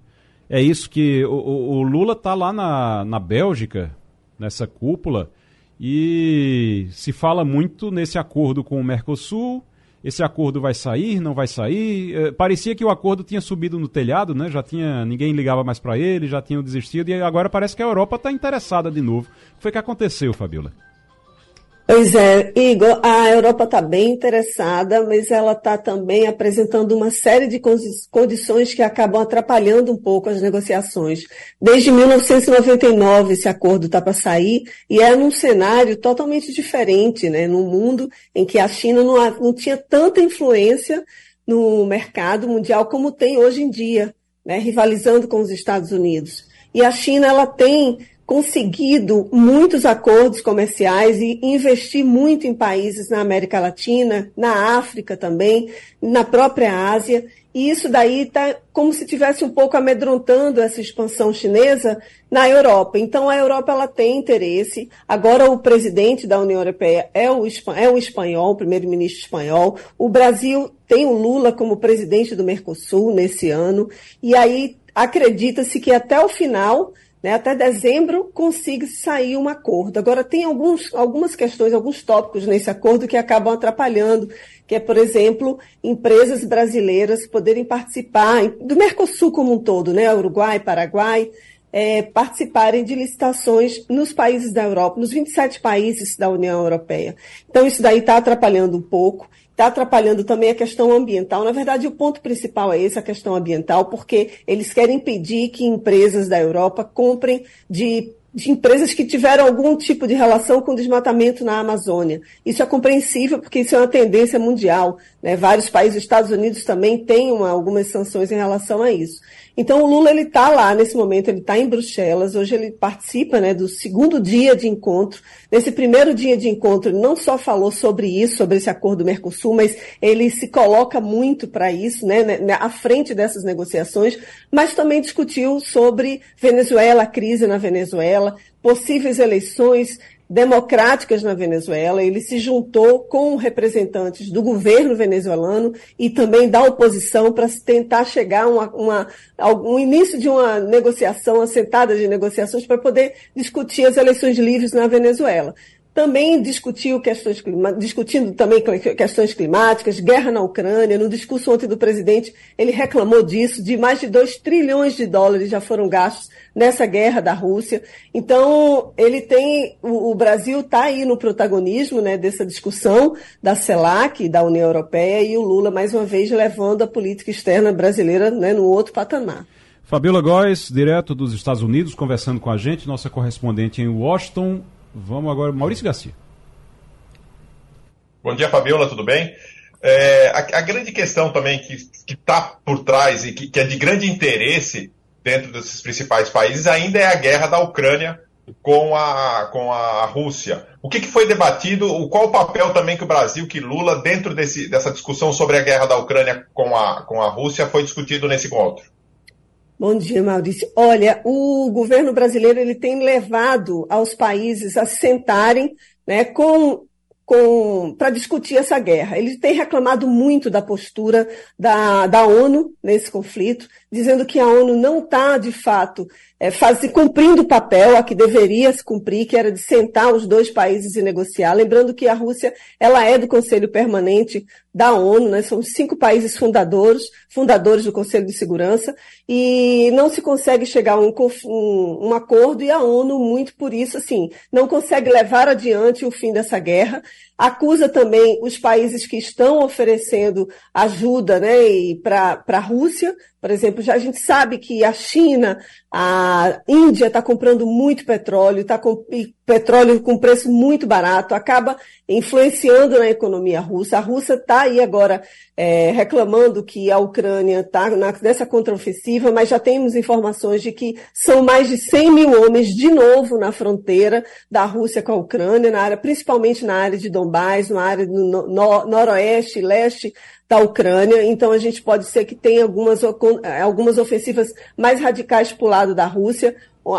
É isso que o, o Lula está lá na, na Bélgica, nessa cúpula, e se fala muito nesse acordo com o Mercosul. Esse acordo vai sair, não vai sair? É, parecia que o acordo tinha subido no telhado, né? Já tinha ninguém ligava mais para ele, já tinham desistido e agora parece que a Europa está interessada de novo. O que foi que aconteceu, Fabiola? Pois é, Igor, a Europa está bem interessada, mas ela está também apresentando uma série de condições que acabam atrapalhando um pouco as negociações. Desde 1999 esse acordo está para sair e é num cenário totalmente diferente, né? Num mundo em que a China não, não tinha tanta influência no mercado mundial como tem hoje em dia, né? rivalizando com os Estados Unidos. E a China ela tem conseguido muitos acordos comerciais e investir muito em países na América Latina, na África também, na própria Ásia. E isso daí está como se tivesse um pouco amedrontando essa expansão chinesa na Europa. Então a Europa ela tem interesse. Agora o presidente da União Europeia é o, é o espanhol, o primeiro-ministro espanhol. O Brasil tem o Lula como presidente do Mercosul nesse ano. E aí acredita-se que até o final né, até dezembro consiga sair um acordo. Agora, tem alguns, algumas questões, alguns tópicos nesse acordo que acabam atrapalhando, que é, por exemplo, empresas brasileiras poderem participar do Mercosul como um todo, né, Uruguai, Paraguai, é, participarem de licitações nos países da Europa, nos 27 países da União Europeia. Então, isso daí está atrapalhando um pouco está atrapalhando também a questão ambiental. Na verdade, o ponto principal é esse, a questão ambiental, porque eles querem impedir que empresas da Europa comprem de de empresas que tiveram algum tipo de relação com desmatamento na Amazônia. Isso é compreensível porque isso é uma tendência mundial. Né? Vários países, Estados Unidos também têm uma, algumas sanções em relação a isso. Então o Lula ele está lá nesse momento, ele está em Bruxelas. Hoje ele participa né, do segundo dia de encontro. Nesse primeiro dia de encontro, ele não só falou sobre isso, sobre esse acordo do Mercosul, mas ele se coloca muito para isso, né, né, à frente dessas negociações, mas também discutiu sobre Venezuela, a crise na Venezuela, possíveis eleições democráticas na Venezuela. Ele se juntou com representantes do governo venezuelano e também da oposição para tentar chegar a uma, uma, um início de uma negociação, assentada de negociações para poder discutir as eleições livres na Venezuela também discutiu questões, discutindo também questões climáticas, guerra na Ucrânia. No discurso ontem do presidente, ele reclamou disso, de mais de 2 trilhões de dólares já foram gastos nessa guerra da Rússia. Então, ele tem, o, o Brasil está aí no protagonismo né, dessa discussão da CELAC, da União Europeia, e o Lula, mais uma vez, levando a política externa brasileira né, no outro patamar. Fabiola Góes, direto dos Estados Unidos, conversando com a gente, nossa correspondente em Washington. Vamos agora, Maurício Garcia. Bom dia, Fabiola, tudo bem? É, a, a, grande questão também que está por trás e que, que, é de grande interesse dentro desses principais países ainda é a guerra da Ucrânia com a, com a Rússia. O que, que foi debatido? Qual o papel também que o Brasil, que Lula, dentro desse, dessa discussão sobre a guerra da Ucrânia com a, com a Rússia, foi discutido nesse encontro? Bom dia, Maurício. Olha, o governo brasileiro ele tem levado aos países a sentarem né, com para discutir essa guerra. Ele tem reclamado muito da postura da, da ONU nesse conflito, dizendo que a ONU não está, de fato, é, faz, cumprindo o papel a que deveria se cumprir, que era de sentar os dois países e negociar. Lembrando que a Rússia ela é do Conselho Permanente da ONU, né? são cinco países fundadores, fundadores do Conselho de Segurança, e não se consegue chegar a um, um, um acordo, e a ONU, muito por isso, assim, não consegue levar adiante o fim dessa guerra. Acusa também os países que estão oferecendo ajuda né, para a Rússia, por exemplo, já a gente sabe que a China, a Índia está comprando muito petróleo, está com petróleo com preço muito barato, acaba influenciando na economia russa. A Rússia está aí agora é, reclamando que a Ucrânia está nessa contraofensiva, mas já temos informações de que são mais de 100 mil homens de novo na fronteira da Rússia com a Ucrânia, na área, principalmente na área de Donbás, na área do no, no, noroeste e leste da Ucrânia, então a gente pode ser que tenha algumas, algumas ofensivas mais radicais para o lado da Rússia.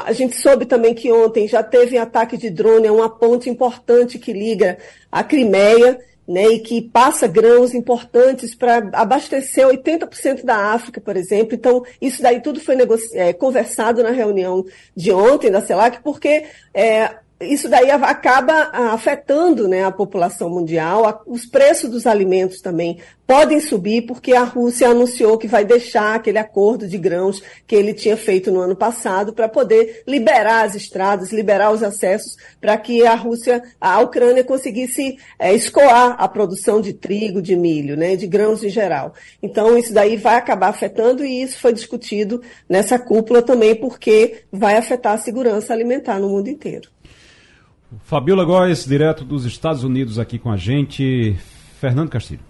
A gente soube também que ontem já teve ataque de drone a uma ponte importante que liga a Crimeia, né, e que passa grãos importantes para abastecer 80% da África, por exemplo. Então, isso daí tudo foi é, conversado na reunião de ontem da CELAC, porque é, isso daí acaba afetando né, a população mundial. Os preços dos alimentos também podem subir, porque a Rússia anunciou que vai deixar aquele acordo de grãos que ele tinha feito no ano passado para poder liberar as estradas, liberar os acessos, para que a Rússia, a Ucrânia conseguisse é, escoar a produção de trigo, de milho, né, de grãos em geral. Então, isso daí vai acabar afetando, e isso foi discutido nessa cúpula também, porque vai afetar a segurança alimentar no mundo inteiro. Fabiola Góes, direto dos Estados Unidos, aqui com a gente. Fernando Castilho.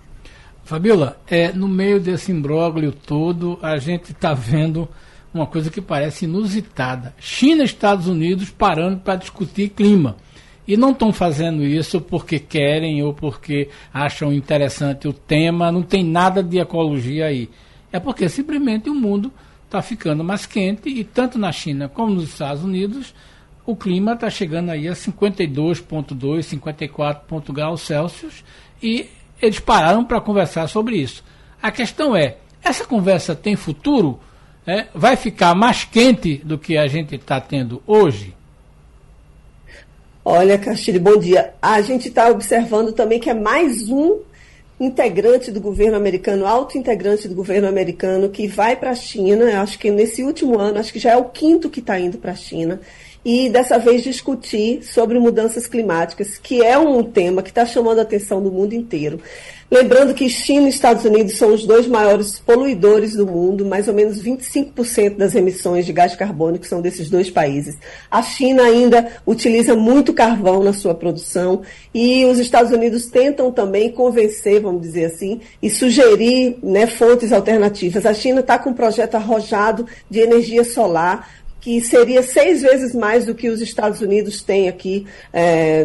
Fabiola, é, no meio desse imbróglio todo, a gente está vendo uma coisa que parece inusitada. China e Estados Unidos parando para discutir clima. E não estão fazendo isso porque querem ou porque acham interessante o tema, não tem nada de ecologia aí. É porque simplesmente o mundo está ficando mais quente e tanto na China como nos Estados Unidos o clima está chegando aí a 52,2, 54 graus Celsius e eles pararam para conversar sobre isso. A questão é, essa conversa tem futuro? É, vai ficar mais quente do que a gente está tendo hoje? Olha, Castilho, bom dia. A gente está observando também que é mais um integrante do governo americano, alto integrante do governo americano, que vai para a China. Acho que nesse último ano, acho que já é o quinto que está indo para a China e dessa vez discutir sobre mudanças climáticas, que é um tema que está chamando a atenção do mundo inteiro. Lembrando que China e Estados Unidos são os dois maiores poluidores do mundo, mais ou menos 25% das emissões de gás carbônico são desses dois países. A China ainda utiliza muito carvão na sua produção e os Estados Unidos tentam também convencer, vamos dizer assim, e sugerir né, fontes alternativas. A China está com um projeto arrojado de energia solar que seria seis vezes mais do que os Estados Unidos têm aqui é,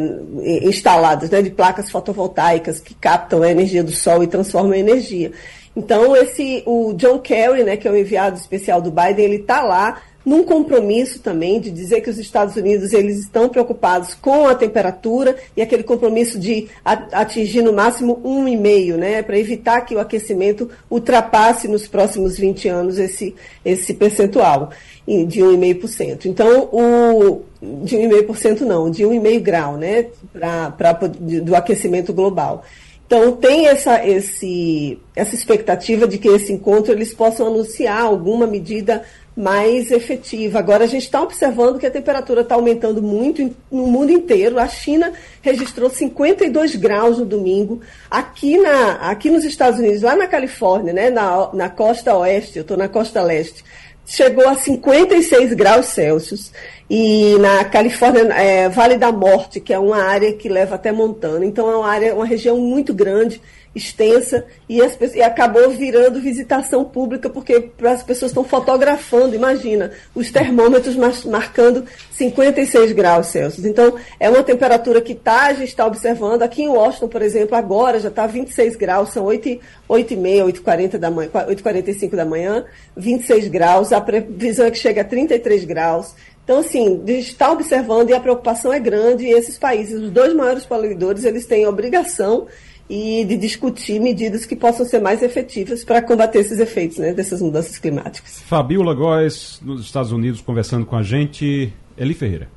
instaladas, né, de placas fotovoltaicas que captam a energia do sol e transformam em energia. Então, esse, o John Kerry, né, que é o enviado especial do Biden, ele está lá num compromisso também de dizer que os Estados Unidos eles estão preocupados com a temperatura e aquele compromisso de atingir no máximo um e meio, né, para evitar que o aquecimento ultrapasse nos próximos 20 anos esse, esse percentual de 1,5%. Então, o, de 1,5% não, de 1,5 grau, né, pra, pra, do aquecimento global. Então, tem essa, esse, essa expectativa de que esse encontro eles possam anunciar alguma medida mais efetiva. Agora, a gente está observando que a temperatura está aumentando muito no mundo inteiro. A China registrou 52 graus no domingo. Aqui, na, aqui nos Estados Unidos, lá na Califórnia, né, na, na costa oeste, eu estou na costa leste, chegou a 56 graus Celsius. E na Califórnia, é, Vale da Morte, que é uma área que leva até Montana. Então é uma área, uma região muito grande extensa e, as, e acabou virando visitação pública, porque as pessoas estão fotografando, imagina, os termômetros marcando 56 graus Celsius. Então, é uma temperatura que tá, a gente está observando. Aqui em Washington, por exemplo, agora já está 26 graus, são 8, 8 e meia, 8 40 da manhã, 8 45 da manhã, 26 graus, a previsão é que chega a 33 graus. Então, assim, a gente está observando e a preocupação é grande e esses países, os dois maiores poluidores, eles têm obrigação e de discutir medidas que possam ser mais efetivas para combater esses efeitos né, dessas mudanças climáticas. Fabiola Góes, nos Estados Unidos, conversando com a gente. Eli Ferreira.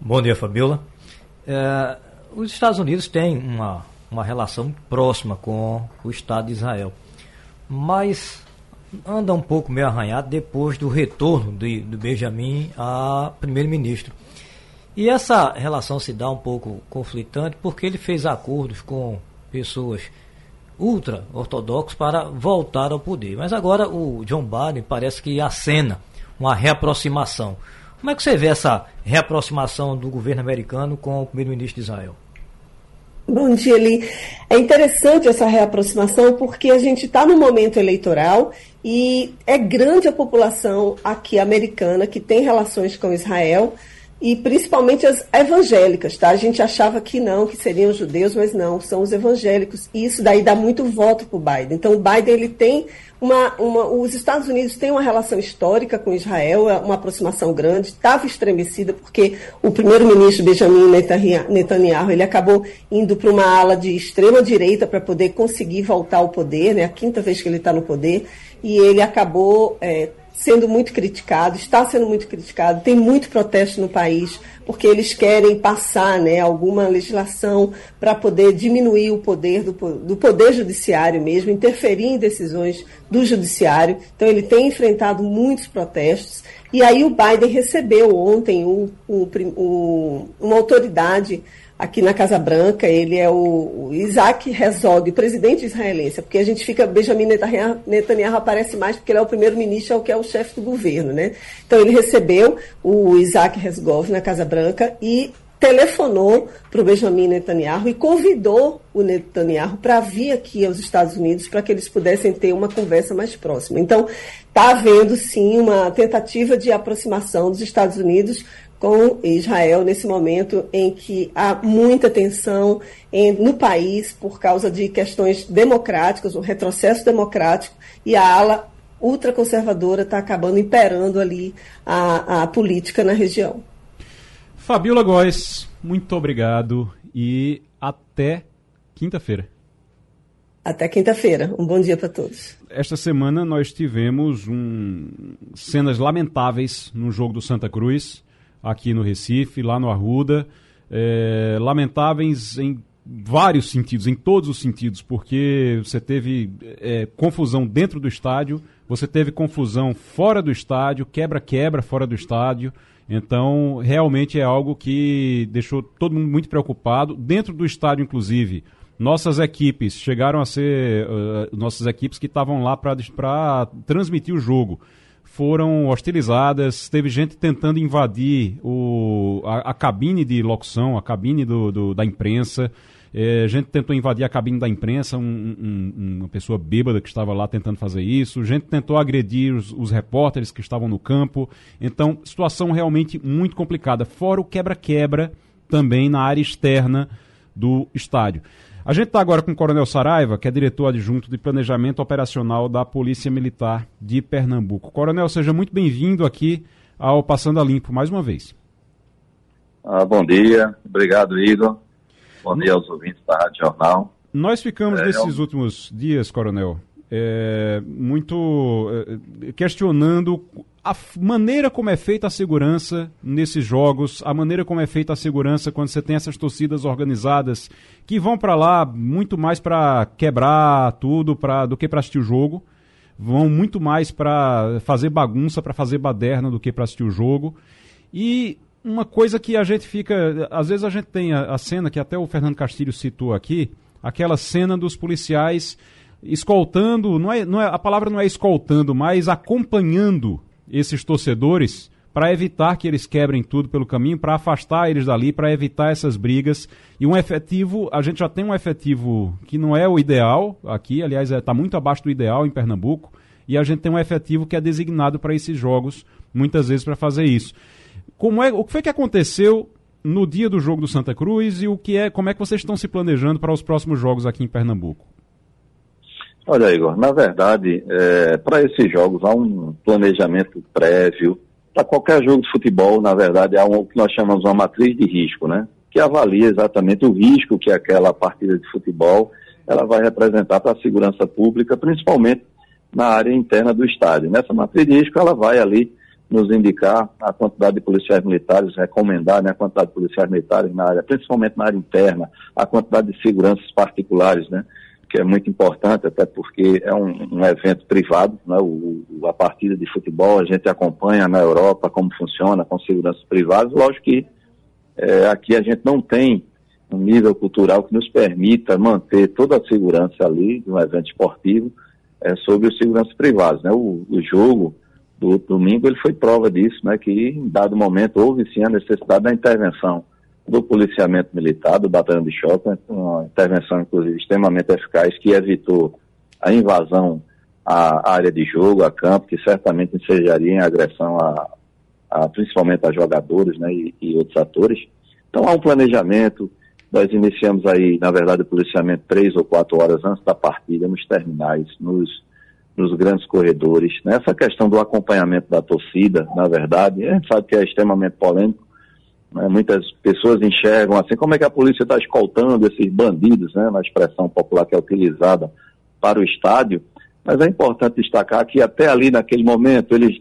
Bom dia, Fabiola. É, os Estados Unidos têm uma, uma relação próxima com o Estado de Israel, mas anda um pouco meio arranhado depois do retorno de, do Benjamin a primeiro-ministro. E essa relação se dá um pouco conflitante porque ele fez acordos com pessoas ultra-ortodoxas para voltar ao poder. Mas agora o John Biden parece que acena uma reaproximação. Como é que você vê essa reaproximação do governo americano com o primeiro-ministro de Israel? Bom dia, Eli. É interessante essa reaproximação porque a gente está no momento eleitoral e é grande a população aqui americana que tem relações com Israel e principalmente as evangélicas, tá? A gente achava que não, que seriam judeus, mas não, são os evangélicos. E isso daí dá muito voto para o Biden. Então o Biden ele tem uma, uma, os Estados Unidos têm uma relação histórica com Israel, é uma aproximação grande, estava estremecida porque o primeiro-ministro Benjamin Netanyahu ele acabou indo para uma ala de extrema direita para poder conseguir voltar ao poder, né? A quinta vez que ele está no poder e ele acabou é, sendo muito criticado, está sendo muito criticado, tem muito protesto no país, porque eles querem passar né, alguma legislação para poder diminuir o poder do, do poder judiciário mesmo, interferir em decisões do judiciário. Então ele tem enfrentado muitos protestos. E aí o Biden recebeu ontem o, o, o, uma autoridade aqui na Casa Branca, ele é o, Isaac Herzog, presidente israelense, porque a gente fica, Benjamin Netanyahu, aparece mais porque ele é o primeiro-ministro, é o que é o chefe do governo, né? Então ele recebeu o Isaac Herzog na Casa Branca e telefonou para o Benjamin Netanyahu e convidou o Netanyahu para vir aqui aos Estados Unidos para que eles pudessem ter uma conversa mais próxima. Então, está havendo sim uma tentativa de aproximação dos Estados Unidos com Israel nesse momento em que há muita tensão em, no país por causa de questões democráticas, o retrocesso democrático e a ala ultraconservadora está acabando imperando ali a, a política na região. Fabiola Góes, muito obrigado e até quinta-feira. Até quinta-feira. Um bom dia para todos. Esta semana nós tivemos um, cenas lamentáveis no jogo do Santa Cruz aqui no Recife, lá no Arruda. É, lamentáveis em vários sentidos, em todos os sentidos, porque você teve é, confusão dentro do estádio, você teve confusão fora do estádio, quebra-quebra fora do estádio. Então, realmente é algo que deixou todo mundo muito preocupado. Dentro do estádio, inclusive, nossas equipes chegaram a ser. Uh, nossas equipes que estavam lá para transmitir o jogo foram hostilizadas, teve gente tentando invadir o, a, a cabine de locução, a cabine do, do da imprensa. É, gente tentou invadir a cabine da imprensa, um, um, uma pessoa bêbada que estava lá tentando fazer isso. Gente tentou agredir os, os repórteres que estavam no campo. Então, situação realmente muito complicada. Fora o quebra-quebra também na área externa do estádio. A gente está agora com o Coronel Saraiva, que é diretor adjunto de planejamento operacional da Polícia Militar de Pernambuco. Coronel, seja muito bem-vindo aqui ao Passando a Limpo mais uma vez. Ah, bom dia, obrigado Igor. Bom dia aos ouvintes da Rádio Jornal. Nós ficamos é, nesses eu... últimos dias, Coronel, é, muito é, questionando a maneira como é feita a segurança nesses jogos, a maneira como é feita a segurança quando você tem essas torcidas organizadas que vão para lá muito mais para quebrar tudo pra, do que para assistir o jogo, vão muito mais para fazer bagunça, para fazer baderna do que para assistir o jogo. E uma coisa que a gente fica, às vezes a gente tem a, a cena que até o Fernando Castilho citou aqui, aquela cena dos policiais escoltando, não é, não é, a palavra não é escoltando, mas acompanhando esses torcedores para evitar que eles quebrem tudo pelo caminho, para afastar eles dali, para evitar essas brigas. E um efetivo, a gente já tem um efetivo que não é o ideal aqui, aliás, está é, muito abaixo do ideal em Pernambuco, e a gente tem um efetivo que é designado para esses jogos, muitas vezes para fazer isso. Como é, o que foi que aconteceu no dia do jogo do Santa Cruz e o que é, como é que vocês estão se planejando para os próximos jogos aqui em Pernambuco? Olha, Igor, na verdade, é, para esses jogos há um planejamento prévio. Para qualquer jogo de futebol, na verdade, há um, o que nós chamamos uma matriz de risco, né? Que avalia exatamente o risco que aquela partida de futebol ela vai representar para a segurança pública, principalmente na área interna do estádio. Nessa matriz de risco, ela vai ali nos indicar a quantidade de policiais militares, recomendar né, a quantidade de policiais militares na área, principalmente na área interna, a quantidade de seguranças particulares, né? Que é muito importante, até porque é um, um evento privado, né? o, a partida de futebol, a gente acompanha na Europa como funciona, com seguranças privadas, lógico que é, aqui a gente não tem um nível cultural que nos permita manter toda a segurança ali de um evento esportivo é, sobre os seguranças privados. Né? O, o jogo do domingo ele foi prova disso, né? que em dado momento houve sim a necessidade da intervenção do policiamento militar, do batalhão de choque, né, uma intervenção, inclusive, extremamente eficaz, que evitou a invasão à área de jogo, a campo, que certamente ensejaria em agressão a, a, principalmente a jogadores né, e, e, outros atores. Então há um planejamento. Nós iniciamos aí, na verdade, o policiamento três ou quatro horas antes da partida, nos terminais, nos, nos grandes corredores. Nessa questão do acompanhamento da torcida, na verdade, a gente sabe que é extremamente polêmico. Né? Muitas pessoas enxergam assim, como é que a polícia está escoltando esses bandidos, né, na expressão popular que é utilizada para o estádio. Mas é importante destacar que até ali, naquele momento, eles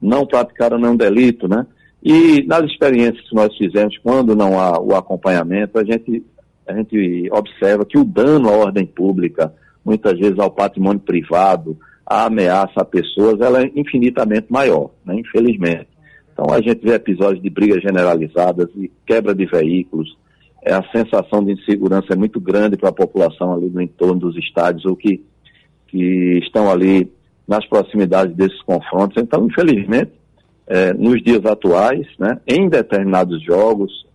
não praticaram nenhum delito, né? E nas experiências que nós fizemos, quando não há o acompanhamento, a gente, a gente observa que o dano à ordem pública, muitas vezes ao patrimônio privado, a ameaça a pessoas, ela é infinitamente maior, né? infelizmente. Então a gente vê episódios de brigas generalizadas e quebra de veículos, é, a sensação de insegurança é muito grande para a população ali no entorno dos estádios ou que, que estão ali nas proximidades desses confrontos. Então, infelizmente, é, nos dias atuais, né, em determinados jogos,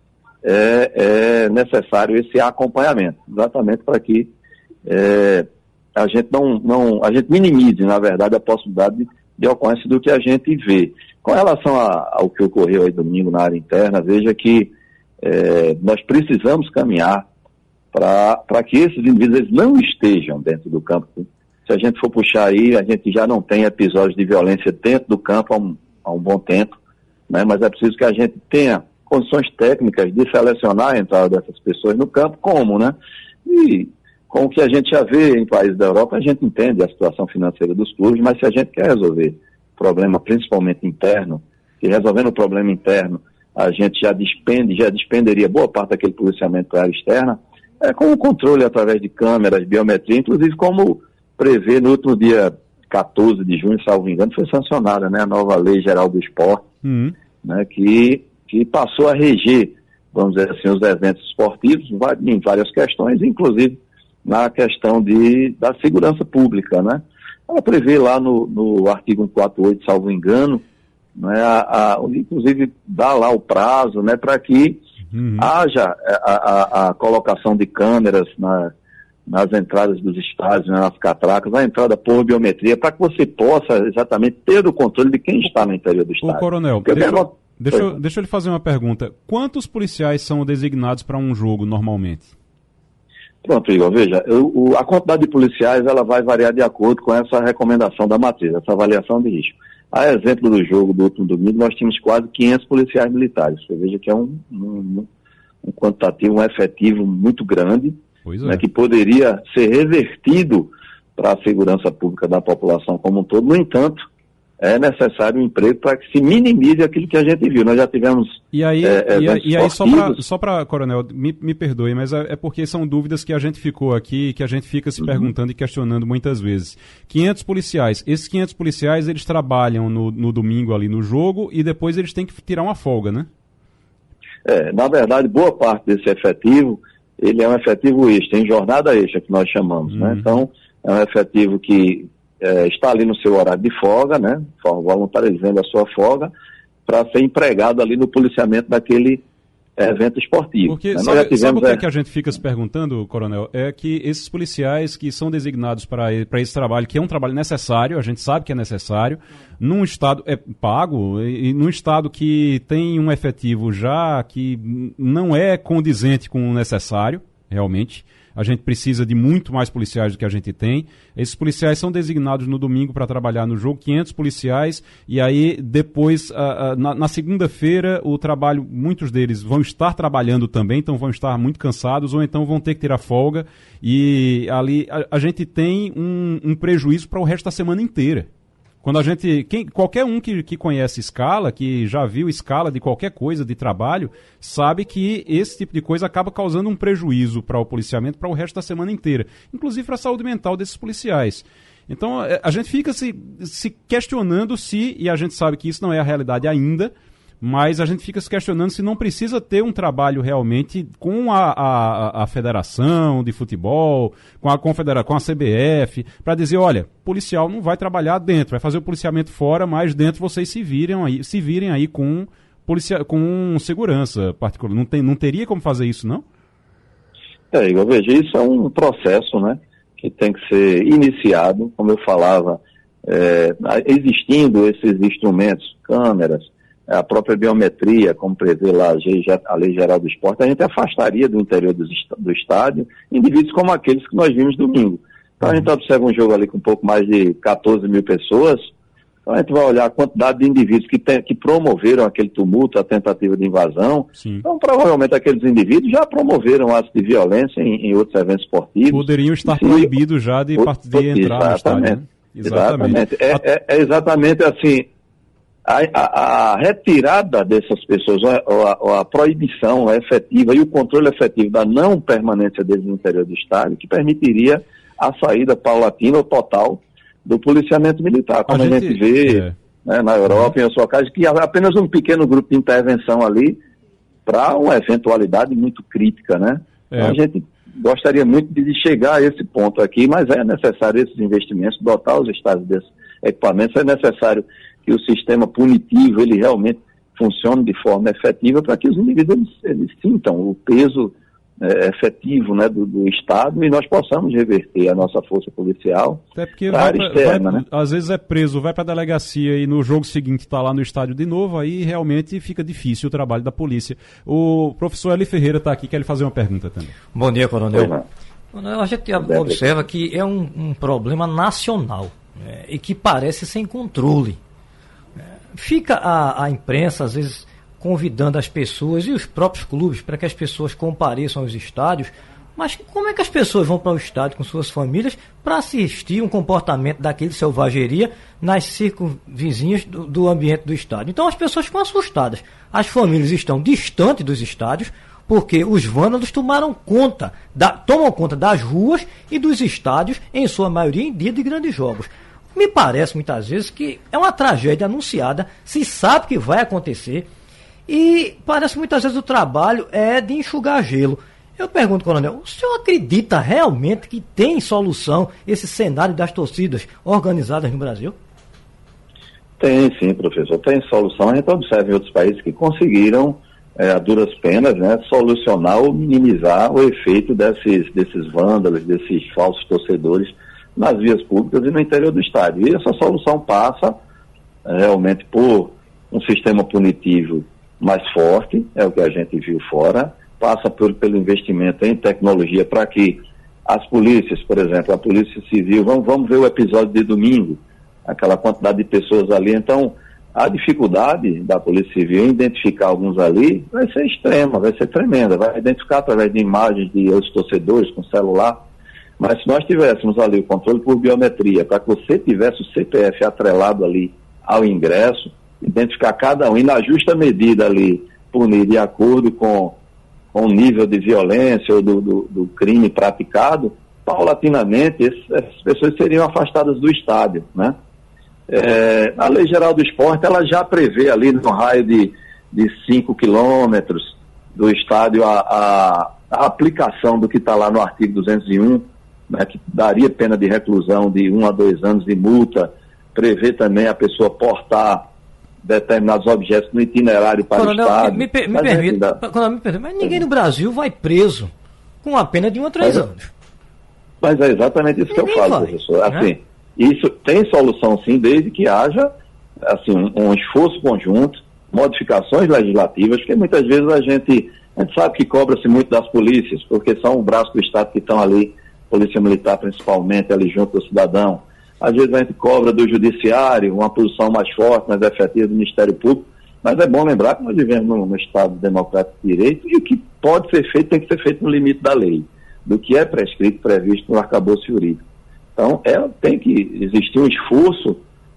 é, é necessário esse acompanhamento, exatamente para que é, a gente não, não, a gente minimize, na verdade, a possibilidade de, de ocorrência do que a gente vê. Com relação a, ao que ocorreu aí domingo na área interna, veja que é, nós precisamos caminhar para que esses indivíduos não estejam dentro do campo se a gente for puxar aí, a gente já não tem episódios de violência dentro do campo há um, há um bom tempo, né? mas é preciso que a gente tenha condições técnicas de selecionar a entrada dessas pessoas no campo, como, né? E com o que a gente já vê em países da Europa, a gente entende a situação financeira dos clubes, mas se a gente quer resolver problema principalmente interno, e resolvendo o problema interno, a gente já despende, já despenderia boa parte daquele policiamento para a área externa, é com o controle através de câmeras, biometria, inclusive como prevê no último dia 14 de junho, salvo engano, foi sancionada né, a nova Lei Geral do Esporte, uhum. né, que, que passou a reger, vamos dizer assim, os eventos esportivos em várias questões, inclusive na questão de, da segurança pública. Né? Ela prevê lá no, no artigo 148, salvo engano, né, a, a, inclusive dá lá o prazo né, para que uhum. haja a, a, a, colocação de câmeras na, nas entradas dos estádios, né, nas catracas, na entrada por biometria, para que você possa exatamente ter o controle de quem está no interior do estádio. O coronel, deixa, eu, deixa, eu, deixa eu lhe fazer uma pergunta. Quantos policiais são designados para um jogo normalmente? Pronto, Igor, veja, eu, o, a quantidade de policiais ela vai variar de acordo com essa recomendação da matriz, essa avaliação de risco. A exemplo do jogo do último domingo, nós tínhamos quase 500 policiais militares. Você veja que é um, um, um quantitativo, um efetivo muito grande, né, é. que poderia ser revertido para a segurança pública da população como um todo. No entanto, é necessário um emprego para que se minimize aquilo que a gente viu. Nós já tivemos. E aí, é, e, aí, e aí só para, Coronel, me, me perdoe, mas é, é, porque são dúvidas que a gente ficou aqui, que a gente fica se uhum. perguntando e questionando muitas vezes. 500 policiais. Esses 500 policiais, eles trabalham no, no domingo ali no jogo e depois eles têm que tirar uma folga, né? É, na verdade, boa parte desse efetivo ele é um efetivo extra, em jornada extra, que nós chamamos, né? uhum. né? Então, é um efetivo que é, está ali no seu horário de folga, né? Voluntarizando a sua folga, para ser empregado ali no policiamento daquele evento esportivo. Porque né? sabe, tivemos, sabe o que, é... que a gente fica se perguntando, Coronel? É que esses policiais que são designados para esse trabalho, que é um trabalho necessário, a gente sabe que é necessário, num estado é pago, e, e num estado que tem um efetivo já que não é condizente com o necessário, realmente, a gente precisa de muito mais policiais do que a gente tem. Esses policiais são designados no domingo para trabalhar no jogo, 500 policiais, e aí depois, na, na segunda-feira, o trabalho, muitos deles vão estar trabalhando também, então vão estar muito cansados, ou então vão ter que tirar folga, e ali a, a gente tem um, um prejuízo para o resto da semana inteira. Quando a gente. Quem, qualquer um que, que conhece escala, que já viu escala de qualquer coisa de trabalho, sabe que esse tipo de coisa acaba causando um prejuízo para o policiamento para o resto da semana inteira, inclusive para a saúde mental desses policiais. Então é, a gente fica se, se questionando se, e a gente sabe que isso não é a realidade ainda, mas a gente fica se questionando se não precisa ter um trabalho realmente com a, a, a federação de futebol, com a confederação, com a CBF, para dizer, olha, policial não vai trabalhar dentro, vai fazer o policiamento fora, mas dentro vocês se virem aí, se virem aí com policia, com segurança particular. Não, tem, não teria como fazer isso, não? É, Igor, veja, isso é um processo, né, que tem que ser iniciado, como eu falava, é, existindo esses instrumentos, câmeras, a própria biometria, como prevê lá a Lei Geral do Esporte, a gente afastaria do interior do, estádio indivíduos como aqueles que nós vimos domingo. Então a gente observa um jogo ali com um pouco mais de 14 mil pessoas, então a gente vai olhar a quantidade de indivíduos que, tem, que promoveram aquele tumulto, a tentativa de invasão. Sim. Então, provavelmente aqueles indivíduos já promoveram atos de violência em, em outros eventos esportivos. Poderiam estar proibidos já de, de entrar exatamente, no estádio. Né? Exatamente. exatamente. É, é, é, exatamente assim. A, a, a, retirada dessas pessoas, ou a, ou a, proibição efetiva e o controle efetivo da não permanência deles no interior do estádio, que permitiria a saída paulatina ou total do policiamento militar, como a, gente, gente vê é. né, na Europa, uhum. em sua casa, que há apenas um pequeno grupo de intervenção ali para uma eventualidade muito crítica, né? É. Então a gente gostaria muito de chegar a esse ponto aqui, mas é necessário esses investimentos, dotar os estados desses equipamentos, é necessário que o sistema punitivo ele realmente funcione de forma efetiva para que os indivíduos eles, eles sintam o peso é, efetivo né, do, do, Estado e nós possamos reverter a nossa força policial Até porque vai área externa. Vai, né? Às vezes é preso, vai para a delegacia e no jogo seguinte está lá no estádio de novo, aí realmente fica difícil o trabalho da polícia. O professor Eli Ferreira está aqui, quer lhe fazer uma pergunta também. Bom dia, coronel. A gente observa que é um, um problema nacional né, e que parece sem controle. Fica a, a imprensa, às vezes convidando as pessoas e os próprios clubes para que as pessoas compareçam aos estádios. Mas como é que as pessoas vão para o estádio com suas famílias para assistir um comportamento daquele selvageria nas circunvizinhas do, do ambiente do estádio? Então as pessoas ficam assustadas. As famílias estão distantes dos estádios porque os vândalos tomaram conta, da, tomam conta das ruas e dos estádios, em sua maioria em dia de grandes jogos. Me parece muitas vezes que é uma tragédia anunciada, se sabe que vai acontecer e parece muitas vezes o trabalho é de enxugar gelo. Eu pergunto, coronel, o senhor acredita realmente que tem solução esse cenário das torcidas organizadas no Brasil? Tem sim, professor, tem solução. A gente observa em outros países que conseguiram, é, a duras penas, né, solucionar ou minimizar o efeito desses, desses vândalos, desses falsos torcedores nas vias públicas e no interior do estádio. E essa solução passa é, realmente por um sistema punitivo mais forte, é o que a gente viu fora, passa por, pelo investimento em tecnologia para que as polícias, por exemplo, a Polícia Civil, vamos, vamos ver o episódio de domingo, aquela quantidade de pessoas ali, então a dificuldade da Polícia Civil em identificar alguns ali vai ser extrema, vai ser tremenda, vai identificar através de imagens de outros torcedores com celular, mas se nós tivéssemos ali o controle por biometria, para que você tivesse o CPF atrelado ali ao ingresso, identificar cada um e na justa medida ali punir de acordo com, com o nível de violência ou do, do, do crime praticado, paulatinamente essas pessoas seriam afastadas do estádio, né? É, a Lei Geral do Esporte, ela já prevê ali no raio de 5 quilômetros do estádio a, a, a, aplicação do que está lá no artigo 201, né, que daria pena de reclusão de um a dois anos de multa, prevê também a pessoa portar determinados objetos no itinerário para Coronel, o Estado. Me, me, me permita, me permita, mas ninguém no Brasil vai preso com a pena de um a três mas, anos. Mas é exatamente isso ninguém que eu falo, vai, professor. Né? Assim, isso tem solução sim, desde que haja assim, um, um, esforço conjunto, modificações legislativas, porque muitas vezes a gente, a gente sabe que cobra-se muito das polícias, porque são o braço do Estado que estão ali, Polícia Militar principalmente, ali junto do cidadão às vezes a gente cobra do judiciário uma posição mais forte, mais efetiva do Ministério Público, mas é bom lembrar que nós vivemos no Estado democrático de direito e o que pode ser feito tem que ser feito no limite da lei, do que é prescrito, previsto no arcabouço jurídico. Então, é, tem que existir um esforço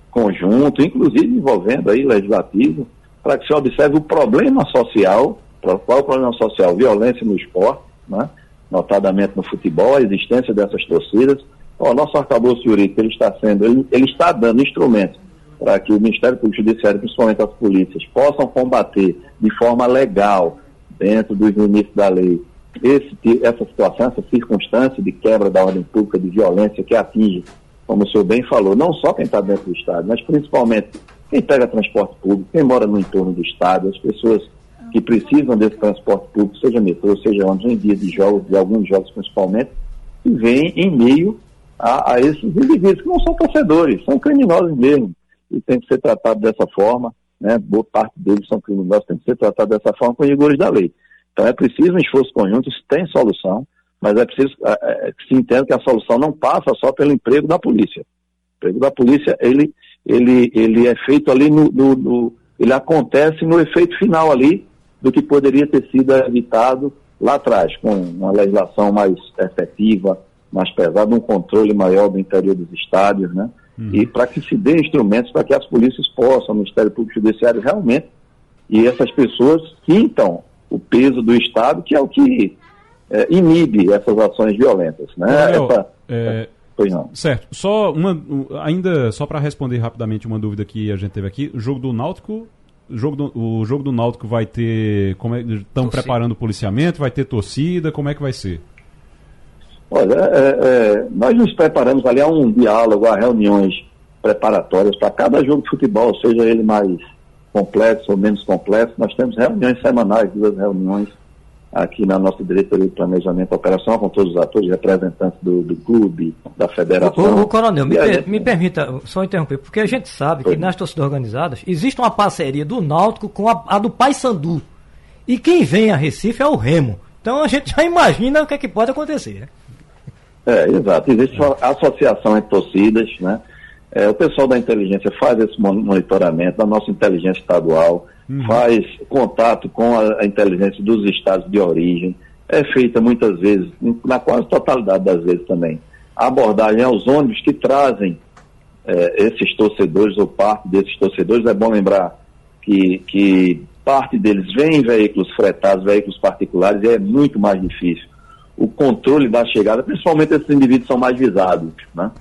conjunto, inclusive envolvendo aí legislativo, para que se observe o problema social, qual é o problema social? Violência no esporte, né? Notadamente no futebol, a existência dessas torcidas, o nosso arcabouço jurídico ele está sendo, ele, ele está dando instrumentos para que o Ministério Público Judiciário, principalmente as polícias, possam combater de forma legal, dentro dos limites da lei, esse, essa situação, essa circunstância de quebra da ordem pública, de violência que atinge, como o senhor bem falou, não só quem está dentro do Estado, mas principalmente quem pega transporte público, quem mora no entorno do Estado, as pessoas que precisam desse transporte público, seja metrô, seja ônibus, em dias de jogos, de alguns jogos principalmente, e vem em meio a, a esses indivíduos que não são torcedores, são criminosos mesmo, e tem que ser tratado dessa forma. né? boa parte deles são criminosos, tem que ser tratado dessa forma com rigores da lei. Então é preciso um esforço conjunto, isso tem solução, mas é preciso é, que se entenda que a solução não passa só pelo emprego da polícia. O emprego da polícia, ele, ele, ele é feito ali no, no, no ele acontece no efeito final ali do que poderia ter sido evitado lá atrás, com uma legislação mais efetiva, mais pesada, um controle maior do interior dos estádios, né? Uhum. E para que se dê instrumentos para que as polícias possam, o Ministério Público Judiciário realmente, e essas pessoas quintam o peso do Estado, que é o que é, inibe essas ações violentas, né? Essa, é... Pois não. Certo. Só uma, ainda só para responder rapidamente uma dúvida que a gente teve aqui, o jogo do Náutico o jogo do, o jogo do Náutico vai ter. Como é, estão preparando o policiamento? Vai ter torcida? Como é que vai ser? Olha, é, é, nós nos preparamos ali a um diálogo, a reuniões preparatórias para cada jogo de futebol, seja ele mais complexo ou menos complexo. Nós temos reuniões semanais, duas reuniões aqui na nossa diretoria de planejamento operacional, com todos os atores, representantes do, do clube, da federação. O, o coronel, me, per, me, permita só interromper, porque a gente sabe Foi. que nas torcidas organizadas existe uma parceria do Náutico com a, a do Paysandu. E quem vem a Recife é o Remo. Então a gente já imagina o que, é que pode acontecer. Né? É, exato. Existe uma associação entre torcidas, né? É, o pessoal da inteligência faz esse monitoramento, da nossa inteligência estadual, uhum. faz contato com a, a, inteligência dos estados de origem, é feita muitas vezes, na quase totalidade das vezes também, a abordagem aos ônibus que trazem é, esses torcedores ou parte desses torcedores. É bom lembrar que, que parte deles vem em veículos fretados, veículos particulares, e é muito mais difícil o controle da chegada, principalmente esses indivíduos são mais visados, né?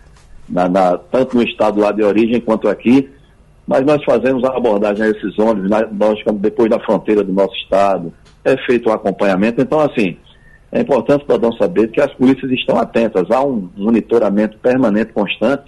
Na, na, tanto no estado lá de origem quanto aqui, mas nós fazemos a abordagem a esses ônibus, nós depois da fronteira do nosso estado, é feito o um acompanhamento. Então, assim, é importante o cidadão saber que as polícias estão atentas, há um monitoramento permanente, constante,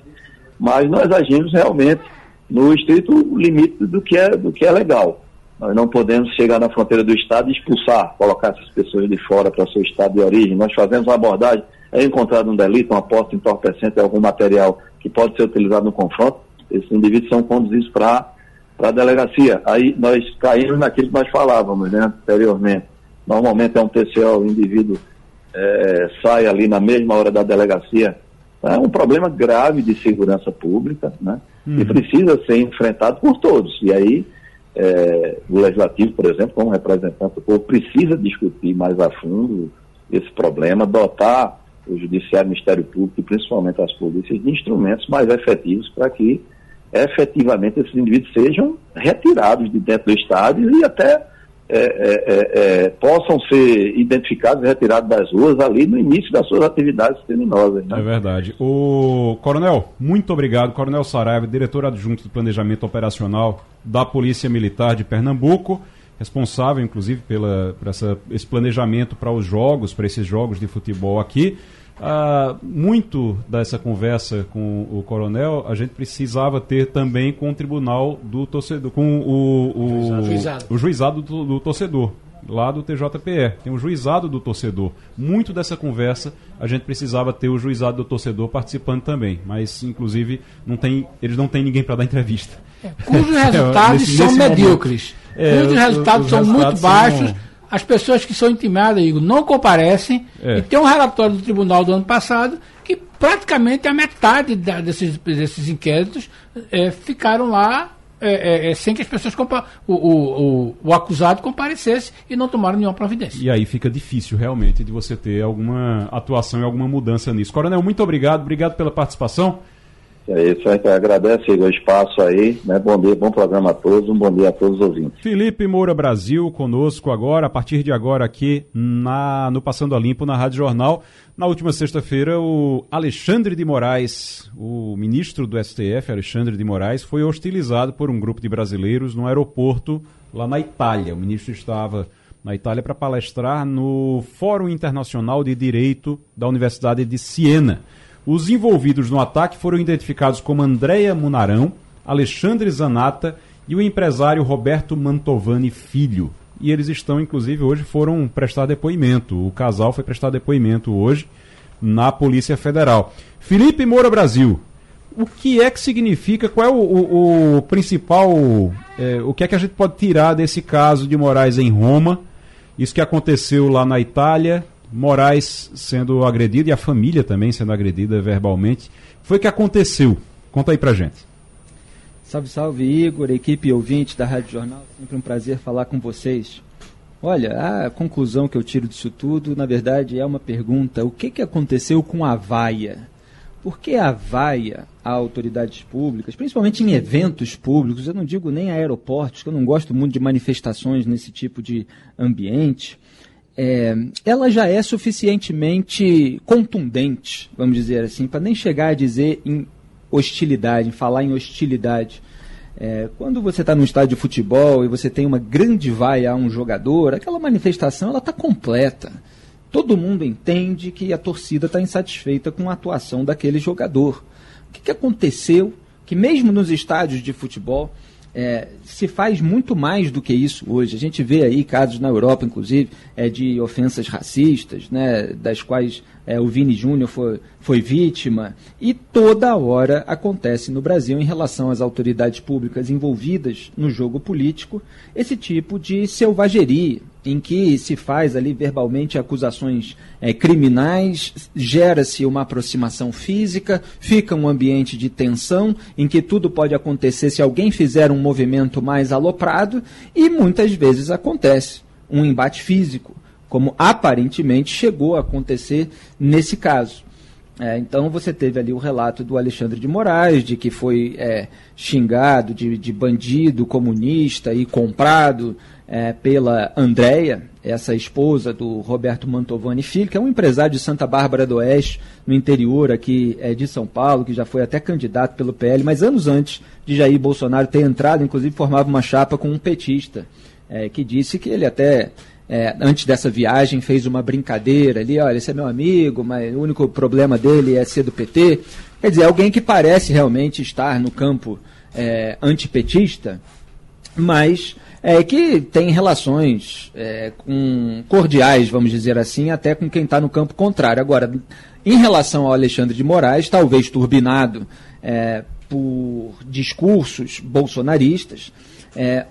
mas nós agimos realmente no estrito limite do que é, do que é legal. Nós não podemos chegar na fronteira do Estado e expulsar, colocar essas pessoas de fora para seu Estado de origem. Nós fazemos uma abordagem é encontrado um delito, uma posse entorpecente, algum material que pode ser utilizado no confronto, esses indivíduos são conduzidos para a delegacia. Aí nós caímos naquilo que nós falávamos né, anteriormente. Normalmente é um TCO, o indivíduo é, sai ali na mesma hora da delegacia. É um problema grave de segurança pública, né? Uhum. E precisa ser enfrentado por todos. E aí, é, o Legislativo, por exemplo, como representante do povo, precisa discutir mais a fundo esse problema, dotar o Judiciário, o Ministério Público e principalmente as polícias de instrumentos mais efetivos para que efetivamente esses indivíduos sejam retirados de dentro do estádio e até é, é, é, é, possam ser identificados e retirados das ruas ali no início das suas atividades criminosas. Né? É verdade. O Coronel, muito obrigado. Coronel Saraiva, diretor adjunto de Planejamento Operacional da Polícia Militar de Pernambuco responsável, inclusive, pela, por essa, esse planejamento para os jogos, para esses jogos de futebol aqui. Ah, muito dessa conversa com o coronel a gente precisava ter também com o tribunal do torcedor, com o, o, juizado, o juizado do, do torcedor lá do TJPE. Tem o juizado do torcedor. Muito dessa conversa a gente precisava ter o juizado do torcedor participando também, mas inclusive não tem, eles não têm ninguém para dar entrevista. É, cujos *laughs* resultados nesse, são nesse medíocres. É, cujos resultados são muito baixos. São as pessoas que são intimadas, Igor, não comparecem. É. E tem um relatório do tribunal do ano passado que praticamente a metade da, desses, desses inquéritos é, ficaram lá é, é, é sem que as pessoas o, o, o, o, acusado comparecesse e não tomaram nenhuma providência. E aí fica difícil realmente de você ter alguma atuação e alguma mudança nisso. Coronel, muito obrigado, obrigado pela participação. É isso, a gente agradece o espaço aí, né? Bom dia, bom programa a todos, um bom dia a todos os ouvintes. Felipe Moura Brasil conosco agora, a partir de agora aqui na, no Passando a Limpo, na Rádio Jornal. Na última sexta-feira, o Alexandre de Moraes, o ministro do STF, Alexandre de Moraes, foi hostilizado por um grupo de brasileiros no aeroporto lá na Itália. O ministro estava na Itália para palestrar no Fórum Internacional de Direito da Universidade de Siena. Os envolvidos no ataque foram identificados como Andréia Munarão, Alexandre Zanata e o empresário Roberto Mantovani Filho. E eles estão, inclusive, hoje foram prestar depoimento. O casal foi prestar depoimento hoje na Polícia Federal. Felipe Moura Brasil, o que é que significa, qual é o, o, o principal, é, o que é que a gente pode tirar desse caso de Moraes em Roma, isso que aconteceu lá na Itália, Moraes sendo agredido e a família também sendo agredida verbalmente. Foi o que aconteceu? Conta aí pra gente. Salve, salve, Igor, equipe ouvinte da Rádio Jornal. Sempre um prazer falar com vocês. Olha, a conclusão que eu tiro disso tudo, na verdade, é uma pergunta: o que, que aconteceu com a vaia? Por que a vaia a autoridades públicas, principalmente em eventos públicos, eu não digo nem aeroportos, que eu não gosto muito de manifestações nesse tipo de ambiente, é, ela já é suficientemente contundente, vamos dizer assim, para nem chegar a dizer em hostilidade, em falar em hostilidade. É, quando você está num estádio de futebol e você tem uma grande vaia a um jogador, aquela manifestação ela está completa. Todo mundo entende que a torcida está insatisfeita com a atuação daquele jogador. O que, que aconteceu? Que mesmo nos estádios de futebol é, se faz muito mais do que isso hoje. A gente vê aí casos na Europa, inclusive, é, de ofensas racistas, né, das quais é, o Vini Júnior foi, foi vítima, e toda hora acontece no Brasil, em relação às autoridades públicas envolvidas no jogo político, esse tipo de selvageria, em que se faz ali verbalmente acusações é, criminais, gera-se uma aproximação física, fica um ambiente de tensão, em que tudo pode acontecer se alguém fizer um movimento mais aloprado, e muitas vezes acontece um embate físico, como aparentemente chegou a acontecer nesse caso. É, então você teve ali o relato do Alexandre de Moraes, de que foi é, xingado de, de bandido comunista e comprado é, pela Andréia, essa esposa do Roberto Mantovani Filho, que é um empresário de Santa Bárbara do Oeste, no interior aqui é, de São Paulo, que já foi até candidato pelo PL, mas anos antes de Jair Bolsonaro ter entrado, inclusive formava uma chapa com um petista, é, que disse que ele até é, antes dessa viagem, fez uma brincadeira ali, olha, esse é meu amigo, mas o único problema dele é ser do PT. Quer dizer, alguém que parece realmente estar no campo é, antipetista, mas é, que tem relações é, com, cordiais, vamos dizer assim, até com quem está no campo contrário. Agora, em relação ao Alexandre de Moraes, talvez turbinado é, por discursos bolsonaristas, é,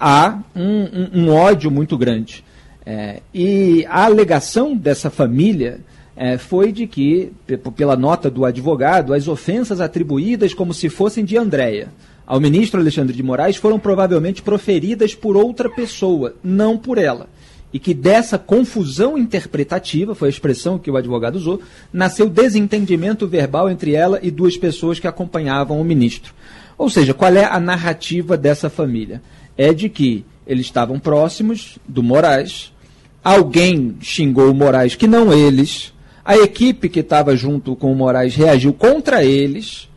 há um, um, um, ódio muito grande. É, e a alegação dessa família é, foi de que, pela nota do advogado, as ofensas atribuídas como se fossem de Andréia ao ministro Alexandre de Moraes foram provavelmente proferidas por outra pessoa, não por ela. E que dessa confusão interpretativa, foi a expressão que o advogado usou, nasceu desentendimento verbal entre ela e duas pessoas que acompanhavam o ministro. Ou seja, qual é a narrativa dessa família? É de que eles estavam próximos do Moraes, alguém xingou o Moraes que não eles, a equipe que estava junto com o Moraes reagiu contra eles,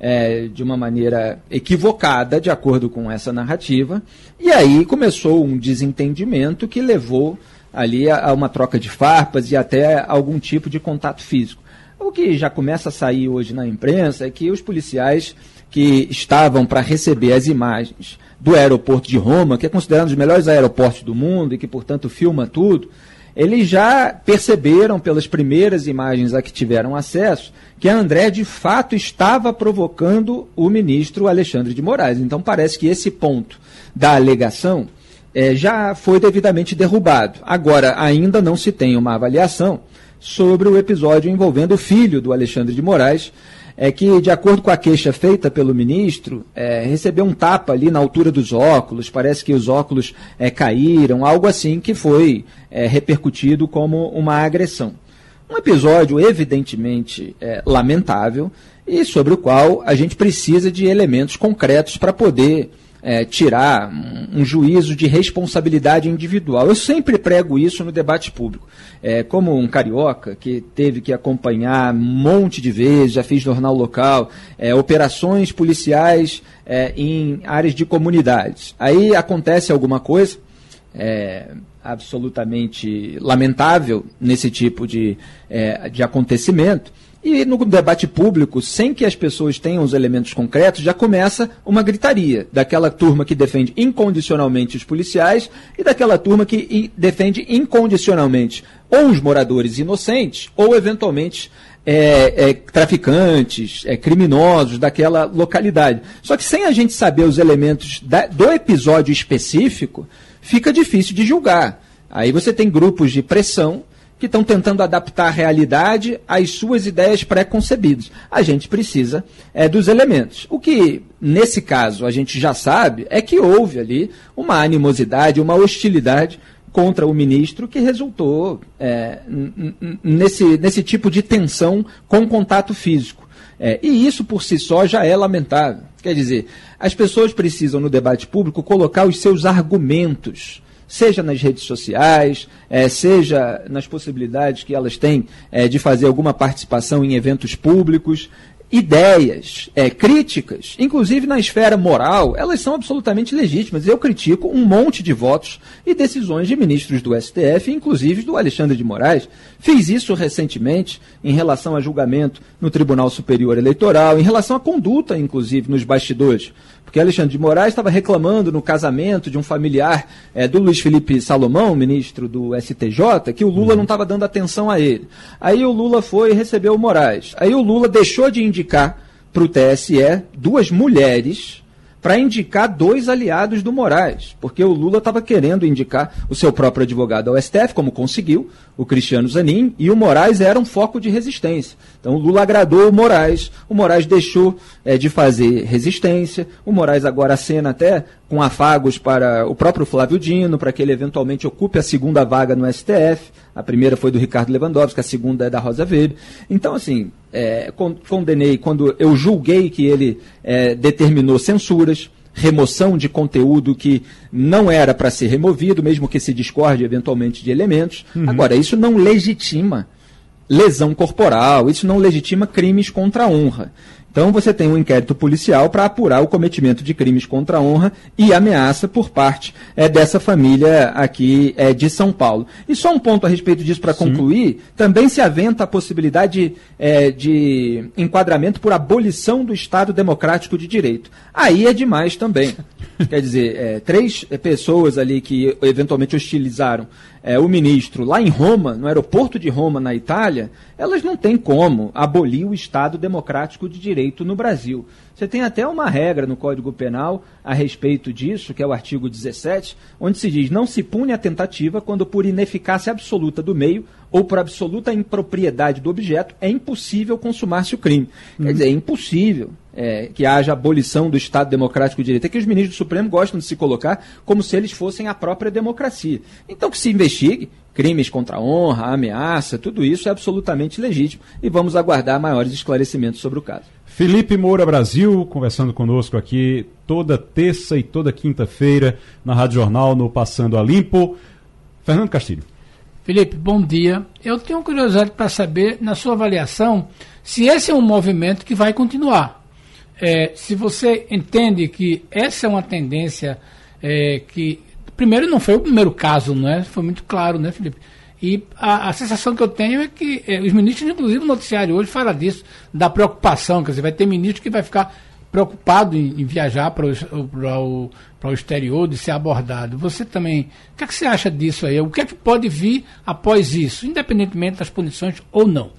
é, de uma maneira equivocada, de acordo com essa narrativa, e aí começou um desentendimento que levou ali a, a uma troca de farpas e até algum tipo de contato físico. O que já começa a sair hoje na imprensa é que os policiais que estavam para receber as imagens do aeroporto de Roma, que é considerado um dos melhores aeroportos do mundo e que, portanto, filma tudo, eles já perceberam pelas primeiras imagens a que tiveram acesso que a André de fato estava provocando o ministro Alexandre de Moraes. Então parece que esse ponto da alegação é, já foi devidamente derrubado. Agora, ainda não se tem uma avaliação sobre o episódio envolvendo o filho do Alexandre de Moraes, é que, de acordo com a queixa feita pelo ministro, é, recebeu um tapa ali na altura dos óculos, parece que os óculos é, caíram, algo assim que foi é, repercutido como uma agressão. Um episódio evidentemente é, lamentável e sobre o qual a gente precisa de elementos concretos para poder é, tirar um, juízo de responsabilidade individual. Eu sempre prego isso no debate público. É, como um carioca que teve que acompanhar um monte de vezes, já fiz jornal local, é, operações policiais é, em áreas de comunidades. Aí acontece alguma coisa é, absolutamente lamentável nesse tipo de, é, de acontecimento e no debate público, sem que as pessoas tenham os elementos concretos, já começa uma gritaria daquela turma que defende incondicionalmente os policiais e daquela turma que defende incondicionalmente ou os moradores inocentes ou, eventualmente, é, é, traficantes, é, criminosos daquela localidade. Só que sem a gente saber os elementos da, do episódio específico, fica difícil de julgar. Aí você tem grupos de pressão que estão tentando adaptar a realidade às suas ideias pré-concebidas. A gente precisa é, dos elementos. O que, nesse caso, a gente já sabe é que houve ali uma animosidade, uma hostilidade contra o ministro que resultou é, nesse, nesse tipo de tensão com contato físico. É, e isso por si só já é lamentável. Quer dizer, as pessoas precisam no debate público colocar os seus argumentos seja nas redes sociais, é, seja nas possibilidades que elas têm é, de fazer alguma participação em eventos públicos, ideias, é, críticas, inclusive na esfera moral, elas são absolutamente legítimas. Eu critico um monte de votos e decisões de ministros do STF, inclusive do Alexandre de Moraes. Fiz isso recentemente em relação a julgamento no Tribunal Superior Eleitoral, em relação à conduta, inclusive, nos bastidores. Porque Alexandre de Moraes estava reclamando no casamento de um familiar é, do Luiz Felipe Salomão, ministro do STJ, que o Lula não estava dando atenção a ele. Aí o Lula foi e recebeu o Moraes. Aí o Lula deixou de indicar para o TSE duas mulheres para indicar dois aliados do Moraes, porque o Lula estava querendo indicar o seu próprio advogado ao STF, como conseguiu, o Cristiano Zanin, e o Moraes era um foco de resistência. Então o Lula agradou o Moraes, o Moraes deixou é, de fazer resistência, o Moraes agora acena até com afagos para o próprio Flávio Dino, para que ele eventualmente ocupe a segunda vaga no STF. A primeira foi do Ricardo Lewandowski, a segunda é da Rosa Weber. Então, assim, é, condenei quando eu julguei que ele é, determinou censuras, remoção de conteúdo que não era para ser removido, mesmo que se discorde eventualmente de elementos. Uhum. Agora, isso não legitima lesão corporal, isso não legitima crimes contra a honra. Então você tem um inquérito policial para apurar o cometimento de crimes contra a honra e ameaça por parte é, dessa família aqui é, de São Paulo. E só um ponto a respeito disso para concluir, também se aventa a possibilidade é, de enquadramento por abolição do Estado Democrático de Direito. Aí é demais também. *laughs* Quer dizer, é, três pessoas ali que eventualmente hostilizaram é, o ministro lá em Roma, no aeroporto de Roma, na Itália, elas não têm como abolir o Estado democrático de direito no Brasil. Você tem até uma regra no Código Penal a respeito disso, que é o artigo 17, onde se diz: não se pune a tentativa quando por ineficácia absoluta do meio ou por absoluta impropriedade do objeto é impossível consumar-se o crime. Uhum. Quer dizer, é impossível é, que haja abolição do Estado Democrático de Direito. É que os ministros do Supremo gostam de se colocar como se eles fossem a própria democracia. Então que se investigue crimes contra a honra, ameaça, tudo isso é absolutamente legítimo e vamos aguardar maiores esclarecimentos sobre o caso. Felipe Moura Brasil, conversando conosco aqui toda terça e toda quinta-feira na Rádio Jornal, no Passando a Limpo. Fernando Castilho. Felipe, bom dia. Eu tenho curiosidade para saber, na sua avaliação, se esse é um movimento que vai continuar. É, se você entende que essa é uma tendência é, que. Primeiro, não foi o primeiro caso, não é? Foi muito claro, né, Felipe? E a, a sensação que eu tenho é que é, os ministros, inclusive o noticiário hoje, fala disso, da preocupação. Quer dizer, vai ter ministro que vai ficar preocupado em, em viajar para o, o exterior, de ser abordado. Você também, o que, é que você acha disso aí? O que é que pode vir após isso, independentemente das punições ou não?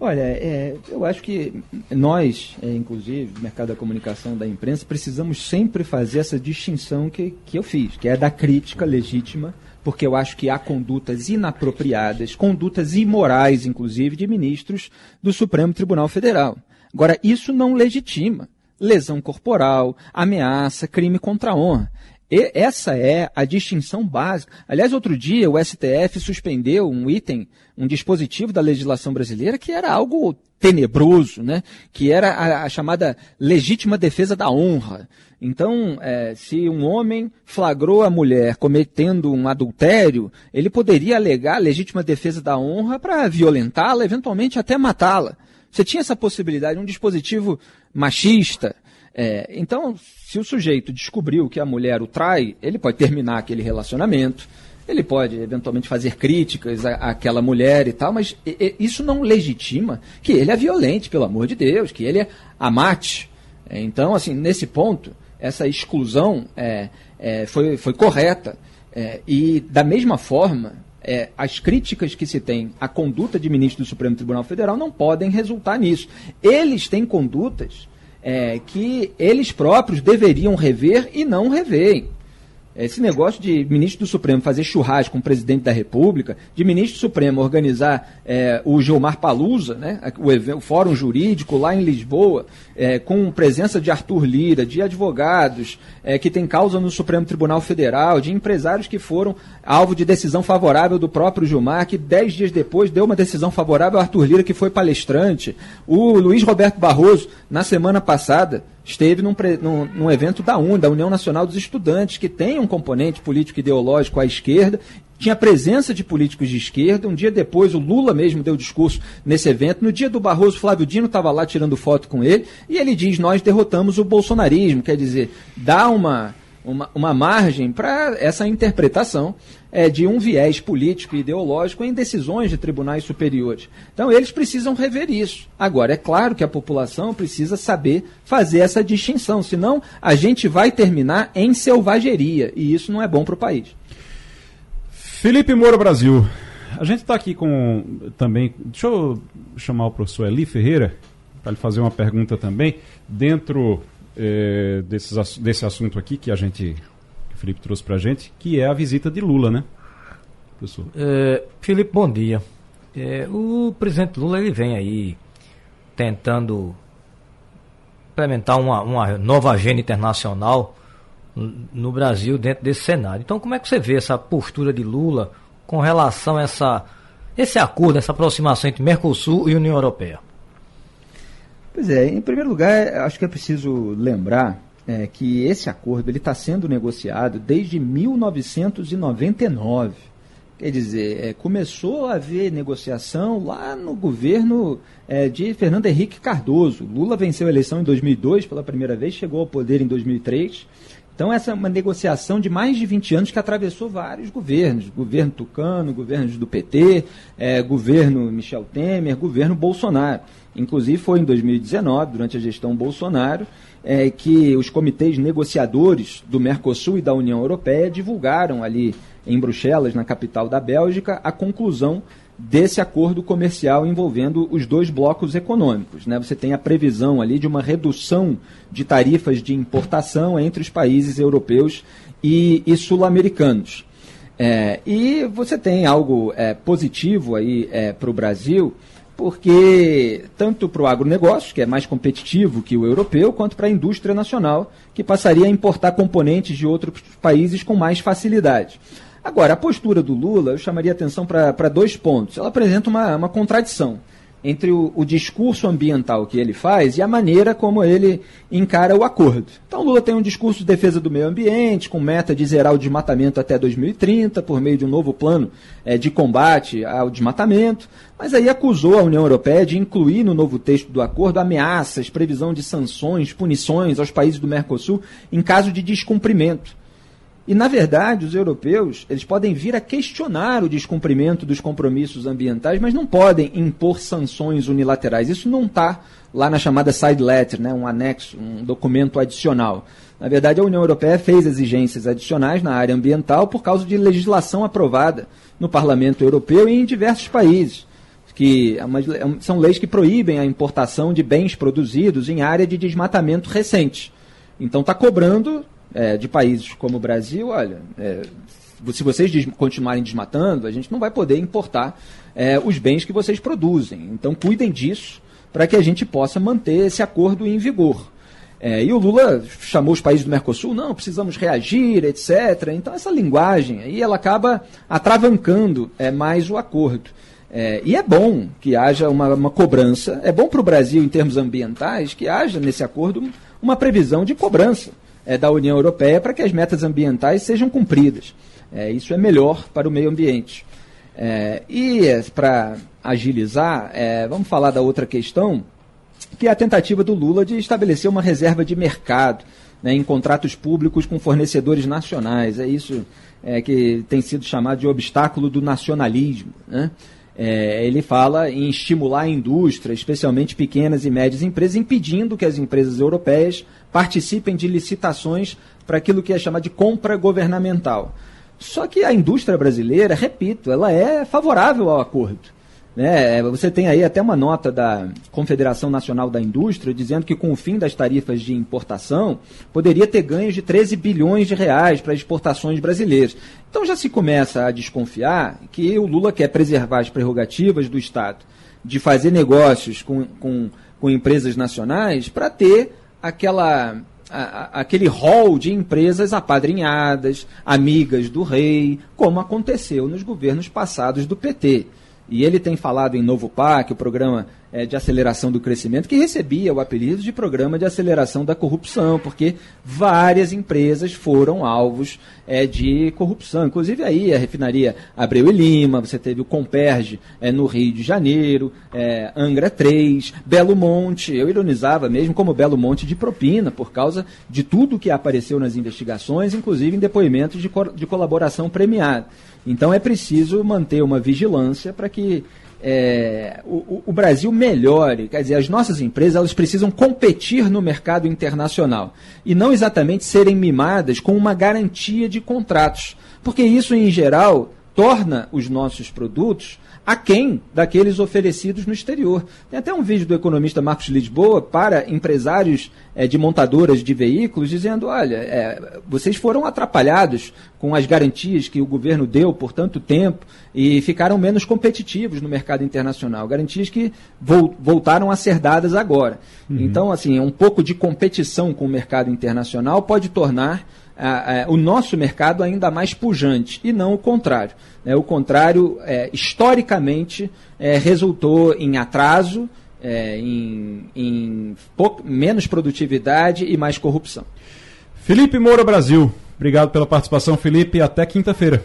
Olha, é, eu acho que nós, é, inclusive, do mercado da comunicação, da imprensa, precisamos sempre fazer essa distinção que, que eu fiz, que é da crítica legítima, porque eu acho que há condutas inapropriadas, condutas imorais, inclusive, de ministros do Supremo Tribunal Federal. Agora, isso não legitima lesão corporal, ameaça, crime contra a honra. E essa é a distinção básica. Aliás, outro dia o STF suspendeu um item, um dispositivo da legislação brasileira que era algo tenebroso, né? que era a, a chamada legítima defesa da honra. Então, é, se um homem flagrou a mulher cometendo um adultério, ele poderia alegar legítima defesa da honra para violentá-la, eventualmente até matá-la. Você tinha essa possibilidade, um dispositivo machista. É, então, se o sujeito descobriu que a mulher o trai, ele pode terminar aquele relacionamento, ele pode eventualmente fazer críticas àquela mulher e tal, mas isso não legitima que ele é violente, pelo amor de Deus, que ele é amate. Então, assim, nesse ponto, essa exclusão é, é foi, foi correta. É, e, da mesma forma, é, as críticas que se tem à conduta de ministro do Supremo Tribunal Federal não podem resultar nisso. Eles têm condutas é, que eles próprios deveriam rever e não reveem. Esse negócio de ministro do Supremo fazer churrasco com o presidente da República, de ministro do Supremo organizar é, o Gilmar Palusa, né, o, o, fórum jurídico lá em Lisboa, é, com presença de Arthur Lira, de advogados é, que tem causa no Supremo Tribunal Federal, de empresários que foram alvo de decisão favorável do próprio Gilmar, que dez dias depois deu uma decisão favorável ao Arthur Lira, que foi palestrante. O Luiz Roberto Barroso, na semana passada, esteve num, num, num, evento da UN, da União Nacional dos Estudantes, que tem um componente político ideológico à esquerda, tinha presença de políticos de esquerda. Um dia depois, o Lula mesmo deu discurso nesse evento. No dia do Barroso, Flávio Dino estava lá tirando foto com ele, e ele diz: Nós derrotamos o bolsonarismo. Quer dizer, dá uma, uma, uma margem para essa interpretação é, de um viés político e ideológico em decisões de tribunais superiores. Então, eles precisam rever isso. Agora, é claro que a população precisa saber fazer essa distinção, senão a gente vai terminar em selvageria, e isso não é bom para o país. Felipe Moura Brasil. A gente está aqui com também. Deixa eu chamar o professor Eli Ferreira para lhe fazer uma pergunta também. Dentro é, desses, desse assunto aqui que a gente Felipe trouxe para a gente, que é a visita de Lula, né? Professor. É, Felipe, bom dia. É, o presidente Lula ele vem aí tentando implementar uma, uma nova agenda internacional no Brasil dentro desse cenário. Então, como é que você vê essa postura de Lula com relação a essa, esse acordo, essa aproximação entre Mercosul e União Europeia? Pois é, em primeiro lugar, acho que é preciso lembrar é, que esse acordo ele está sendo negociado desde 1999. Quer dizer, é, começou a haver negociação lá no governo é, de Fernando Henrique Cardoso. Lula venceu a eleição em 2002 pela primeira vez, chegou ao poder em 2003. Então, essa é uma negociação de mais de 20 anos que atravessou vários governos: governo Tucano, governos do PT, é, governo Michel Temer, governo Bolsonaro. Inclusive, foi em 2019, durante a gestão Bolsonaro, é, que os comitês negociadores do Mercosul e da União Europeia divulgaram ali em Bruxelas, na capital da Bélgica, a conclusão desse acordo comercial envolvendo os dois blocos econômicos. Né? Você tem a previsão ali de uma redução de tarifas de importação entre os países europeus e, e sul-americanos. É, e você tem algo é, positivo aí é, para o Brasil, porque tanto para o agronegócio, que é mais competitivo que o europeu, quanto para a indústria nacional, que passaria a importar componentes de outros países com mais facilidade. Agora, a postura do Lula, eu chamaria atenção para dois pontos. Ela apresenta uma, uma contradição entre o, o, discurso ambiental que ele faz e a maneira como ele encara o acordo. Então, Lula tem um discurso de defesa do meio ambiente, com meta de zerar o desmatamento até 2030, por meio de um novo plano é, de combate ao desmatamento, mas aí acusou a União Europeia de incluir no novo texto do acordo ameaças, previsão de sanções, punições aos países do Mercosul em caso de descumprimento. E, na verdade, os europeus eles podem vir a questionar o descumprimento dos compromissos ambientais, mas não podem impor sanções unilaterais. Isso não está lá na chamada side letter, né, um anexo, um documento adicional. Na verdade, a União Europeia fez exigências adicionais na área ambiental por causa de legislação aprovada no Parlamento Europeu e em diversos países, que é é são leis que proíbem a importação de bens produzidos em área de desmatamento recente. Então está cobrando é, de países como o Brasil, olha, é, se vocês des continuarem desmatando, a gente não vai poder importar é, os bens que vocês produzem. Então cuidem disso para que a gente possa manter esse acordo em vigor. É, e o Lula chamou os países do Mercosul, não, precisamos reagir, etc. Então essa linguagem aí ela acaba atravancando é, mais o acordo. É, e é bom que haja uma, uma cobrança, é bom para o Brasil em termos ambientais que haja nesse acordo uma previsão de cobrança é, da União Europeia para que as metas ambientais sejam cumpridas. É, isso é melhor para o meio ambiente. É, e é, para agilizar, é, vamos falar da outra questão, que é a tentativa do Lula de estabelecer uma reserva de mercado né, em contratos públicos com fornecedores nacionais. É isso é, que tem sido chamado de obstáculo do nacionalismo. Né? É, ele fala em estimular a indústria, especialmente pequenas e médias empresas, impedindo que as empresas europeias participem de licitações para aquilo que é chamado de compra governamental. Só que a indústria brasileira, repito, ela é favorável ao acordo. Né? Você tem aí até uma nota da Confederação Nacional da Indústria dizendo que com o fim das tarifas de importação poderia ter ganhos de 13 bilhões de reais para exportações brasileiras. Então já se começa a desconfiar que o Lula quer preservar as prerrogativas do Estado de fazer negócios com, com, com empresas nacionais para ter aquela a, aquele rol de empresas apadrinhadas, amigas do rei, como aconteceu nos governos passados do PT. E ele tem falado em Novo PAC, o programa é, de aceleração do crescimento, que recebia o apelido de programa de aceleração da corrupção, porque várias empresas foram alvos é, de corrupção. Inclusive aí a refinaria Abreu e Lima, você teve o Comperge é, no Rio de Janeiro, é, Angra 3, Belo Monte. Eu ironizava mesmo como Belo Monte de propina, por causa de tudo que apareceu nas investigações, inclusive em depoimentos de, co de colaboração premiada. Então é preciso manter uma vigilância para que é, o, o, Brasil melhore. Quer dizer, as nossas empresas elas precisam competir no mercado internacional e não exatamente serem mimadas com uma garantia de contratos. Porque isso, em geral, torna os nossos produtos aquém daqueles oferecidos no exterior. Tem até um vídeo do economista Marcos Lisboa para empresários é, de montadoras de veículos dizendo: olha, é, vocês foram atrapalhados com as garantias que o governo deu por tanto tempo e ficaram menos competitivos no mercado internacional. Garantias que voltaram a ser dadas agora. Uhum. Então, assim, um pouco de competição com o mercado internacional pode tornar o nosso mercado ainda mais pujante, e não o contrário. Né? O contrário, é, historicamente, é, resultou em atraso, é, em, em pouco, menos produtividade e mais corrupção. Felipe Moura Brasil, obrigado pela participação, Felipe, até quinta-feira.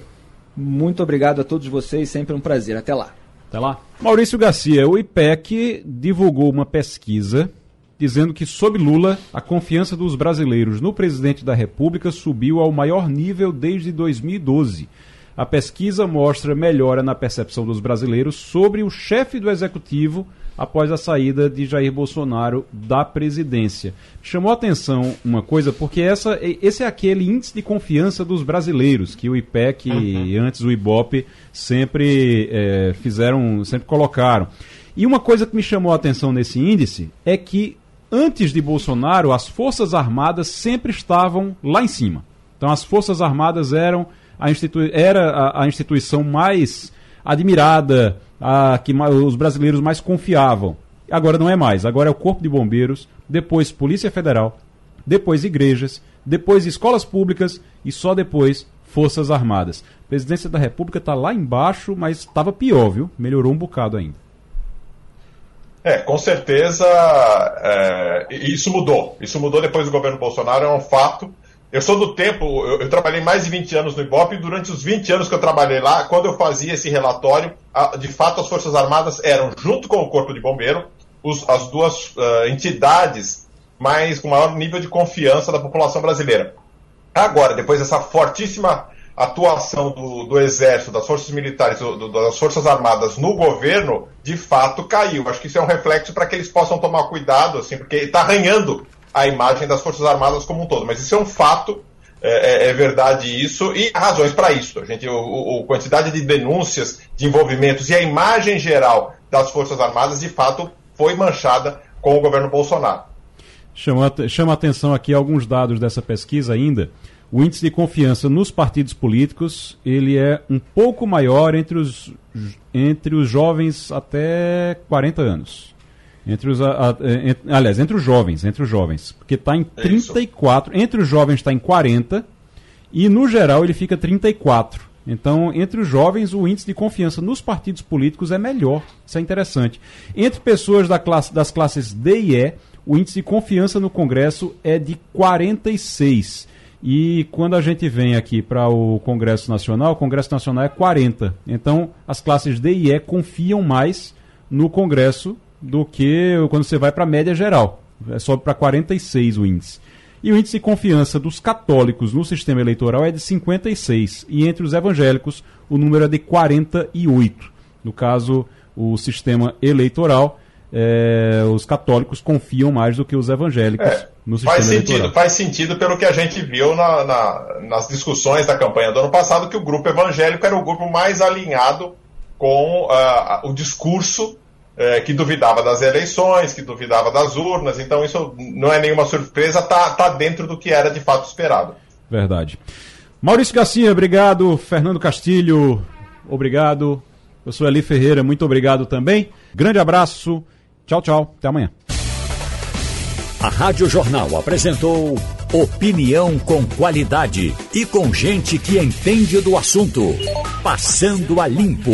Muito obrigado a todos vocês, sempre um prazer. Até lá. Até lá. Maurício Garcia, o IPEC divulgou uma pesquisa dizendo que, sob Lula, a confiança dos brasileiros no presidente da República subiu ao maior nível desde 2012. A pesquisa mostra melhora na percepção dos brasileiros sobre o chefe do executivo após a saída de Jair Bolsonaro da presidência. Chamou a atenção uma coisa, porque essa, esse é aquele índice de confiança dos brasileiros que o IPEC uhum. e antes o IBOP sempre é, fizeram, sempre colocaram. E uma coisa que me chamou a atenção nesse índice é que antes de Bolsonaro, as Forças Armadas sempre estavam lá em cima. Então, as Forças Armadas eram a, institui era a, a instituição mais admirada, a que os brasileiros mais confiavam. Agora não é mais. Agora é o Corpo de Bombeiros, depois Polícia Federal, depois igrejas, depois escolas públicas e só depois Forças Armadas. A presidência da República está lá embaixo, mas estava pior, viu? Melhorou um bocado ainda. É, com certeza é, isso mudou. Isso mudou depois do governo Bolsonaro, é um fato. Eu sou do tempo, eu, eu, trabalhei mais de 20 anos no Ibope e durante os 20 anos que eu trabalhei lá, quando eu fazia esse relatório, a, de fato as Forças Armadas eram, junto com o Corpo de Bombeiro, os, as duas uh, entidades mais com maior nível de confiança da população brasileira. Agora, depois dessa fortíssima atuação do, do Exército, das Forças Militares, do, das Forças Armadas no governo, de fato caiu. Acho que isso é um reflexo para que eles possam tomar cuidado, assim, porque está arranhando a imagem das Forças Armadas como um todo. Mas isso é um fato, é, é, é verdade isso, e há razões para isso. A gente, o, a quantidade de denúncias, de envolvimentos e a imagem geral das Forças Armadas, de fato, foi manchada com o governo Bolsonaro. Chama, chama atenção aqui alguns dados dessa pesquisa ainda o índice de confiança nos partidos políticos ele é um pouco maior entre os, entre os jovens até 40 anos. Entre os, a, a, entre, aliás, entre os jovens, entre os jovens, porque está em 34, é entre os jovens está em 40 e no geral ele fica 34. Então, entre os jovens, o índice de confiança nos partidos políticos é melhor. Isso é interessante. Entre pessoas da classe, das classes D e E, o índice de confiança no Congresso é de 46. E quando a gente vem aqui para o Congresso Nacional, o Congresso Nacional é 40. Então, as classes D e E confiam mais no Congresso do que quando você vai para a média geral. É sobe para 46 o índice. E o índice de confiança dos católicos no sistema eleitoral é de 56. E entre os evangélicos, o número é de 48. No caso, o sistema eleitoral é, os católicos confiam mais do que os evangélicos é, no sistema faz sentido, eleitoral. Faz sentido pelo que a gente viu na, na, nas discussões da campanha do ano passado, que o grupo evangélico era o grupo mais alinhado com uh, o discurso uh, que duvidava das eleições, que duvidava das urnas. Então isso não é nenhuma surpresa, está tá dentro do que era de fato esperado. Verdade. Maurício Garcia, obrigado. Fernando Castilho, obrigado. Eu sou Eli Ferreira, muito obrigado também. Grande abraço. Tchau, tchau. Até amanhã. A Rádio Jornal apresentou opinião com qualidade e com gente que entende do assunto. Passando a limpo.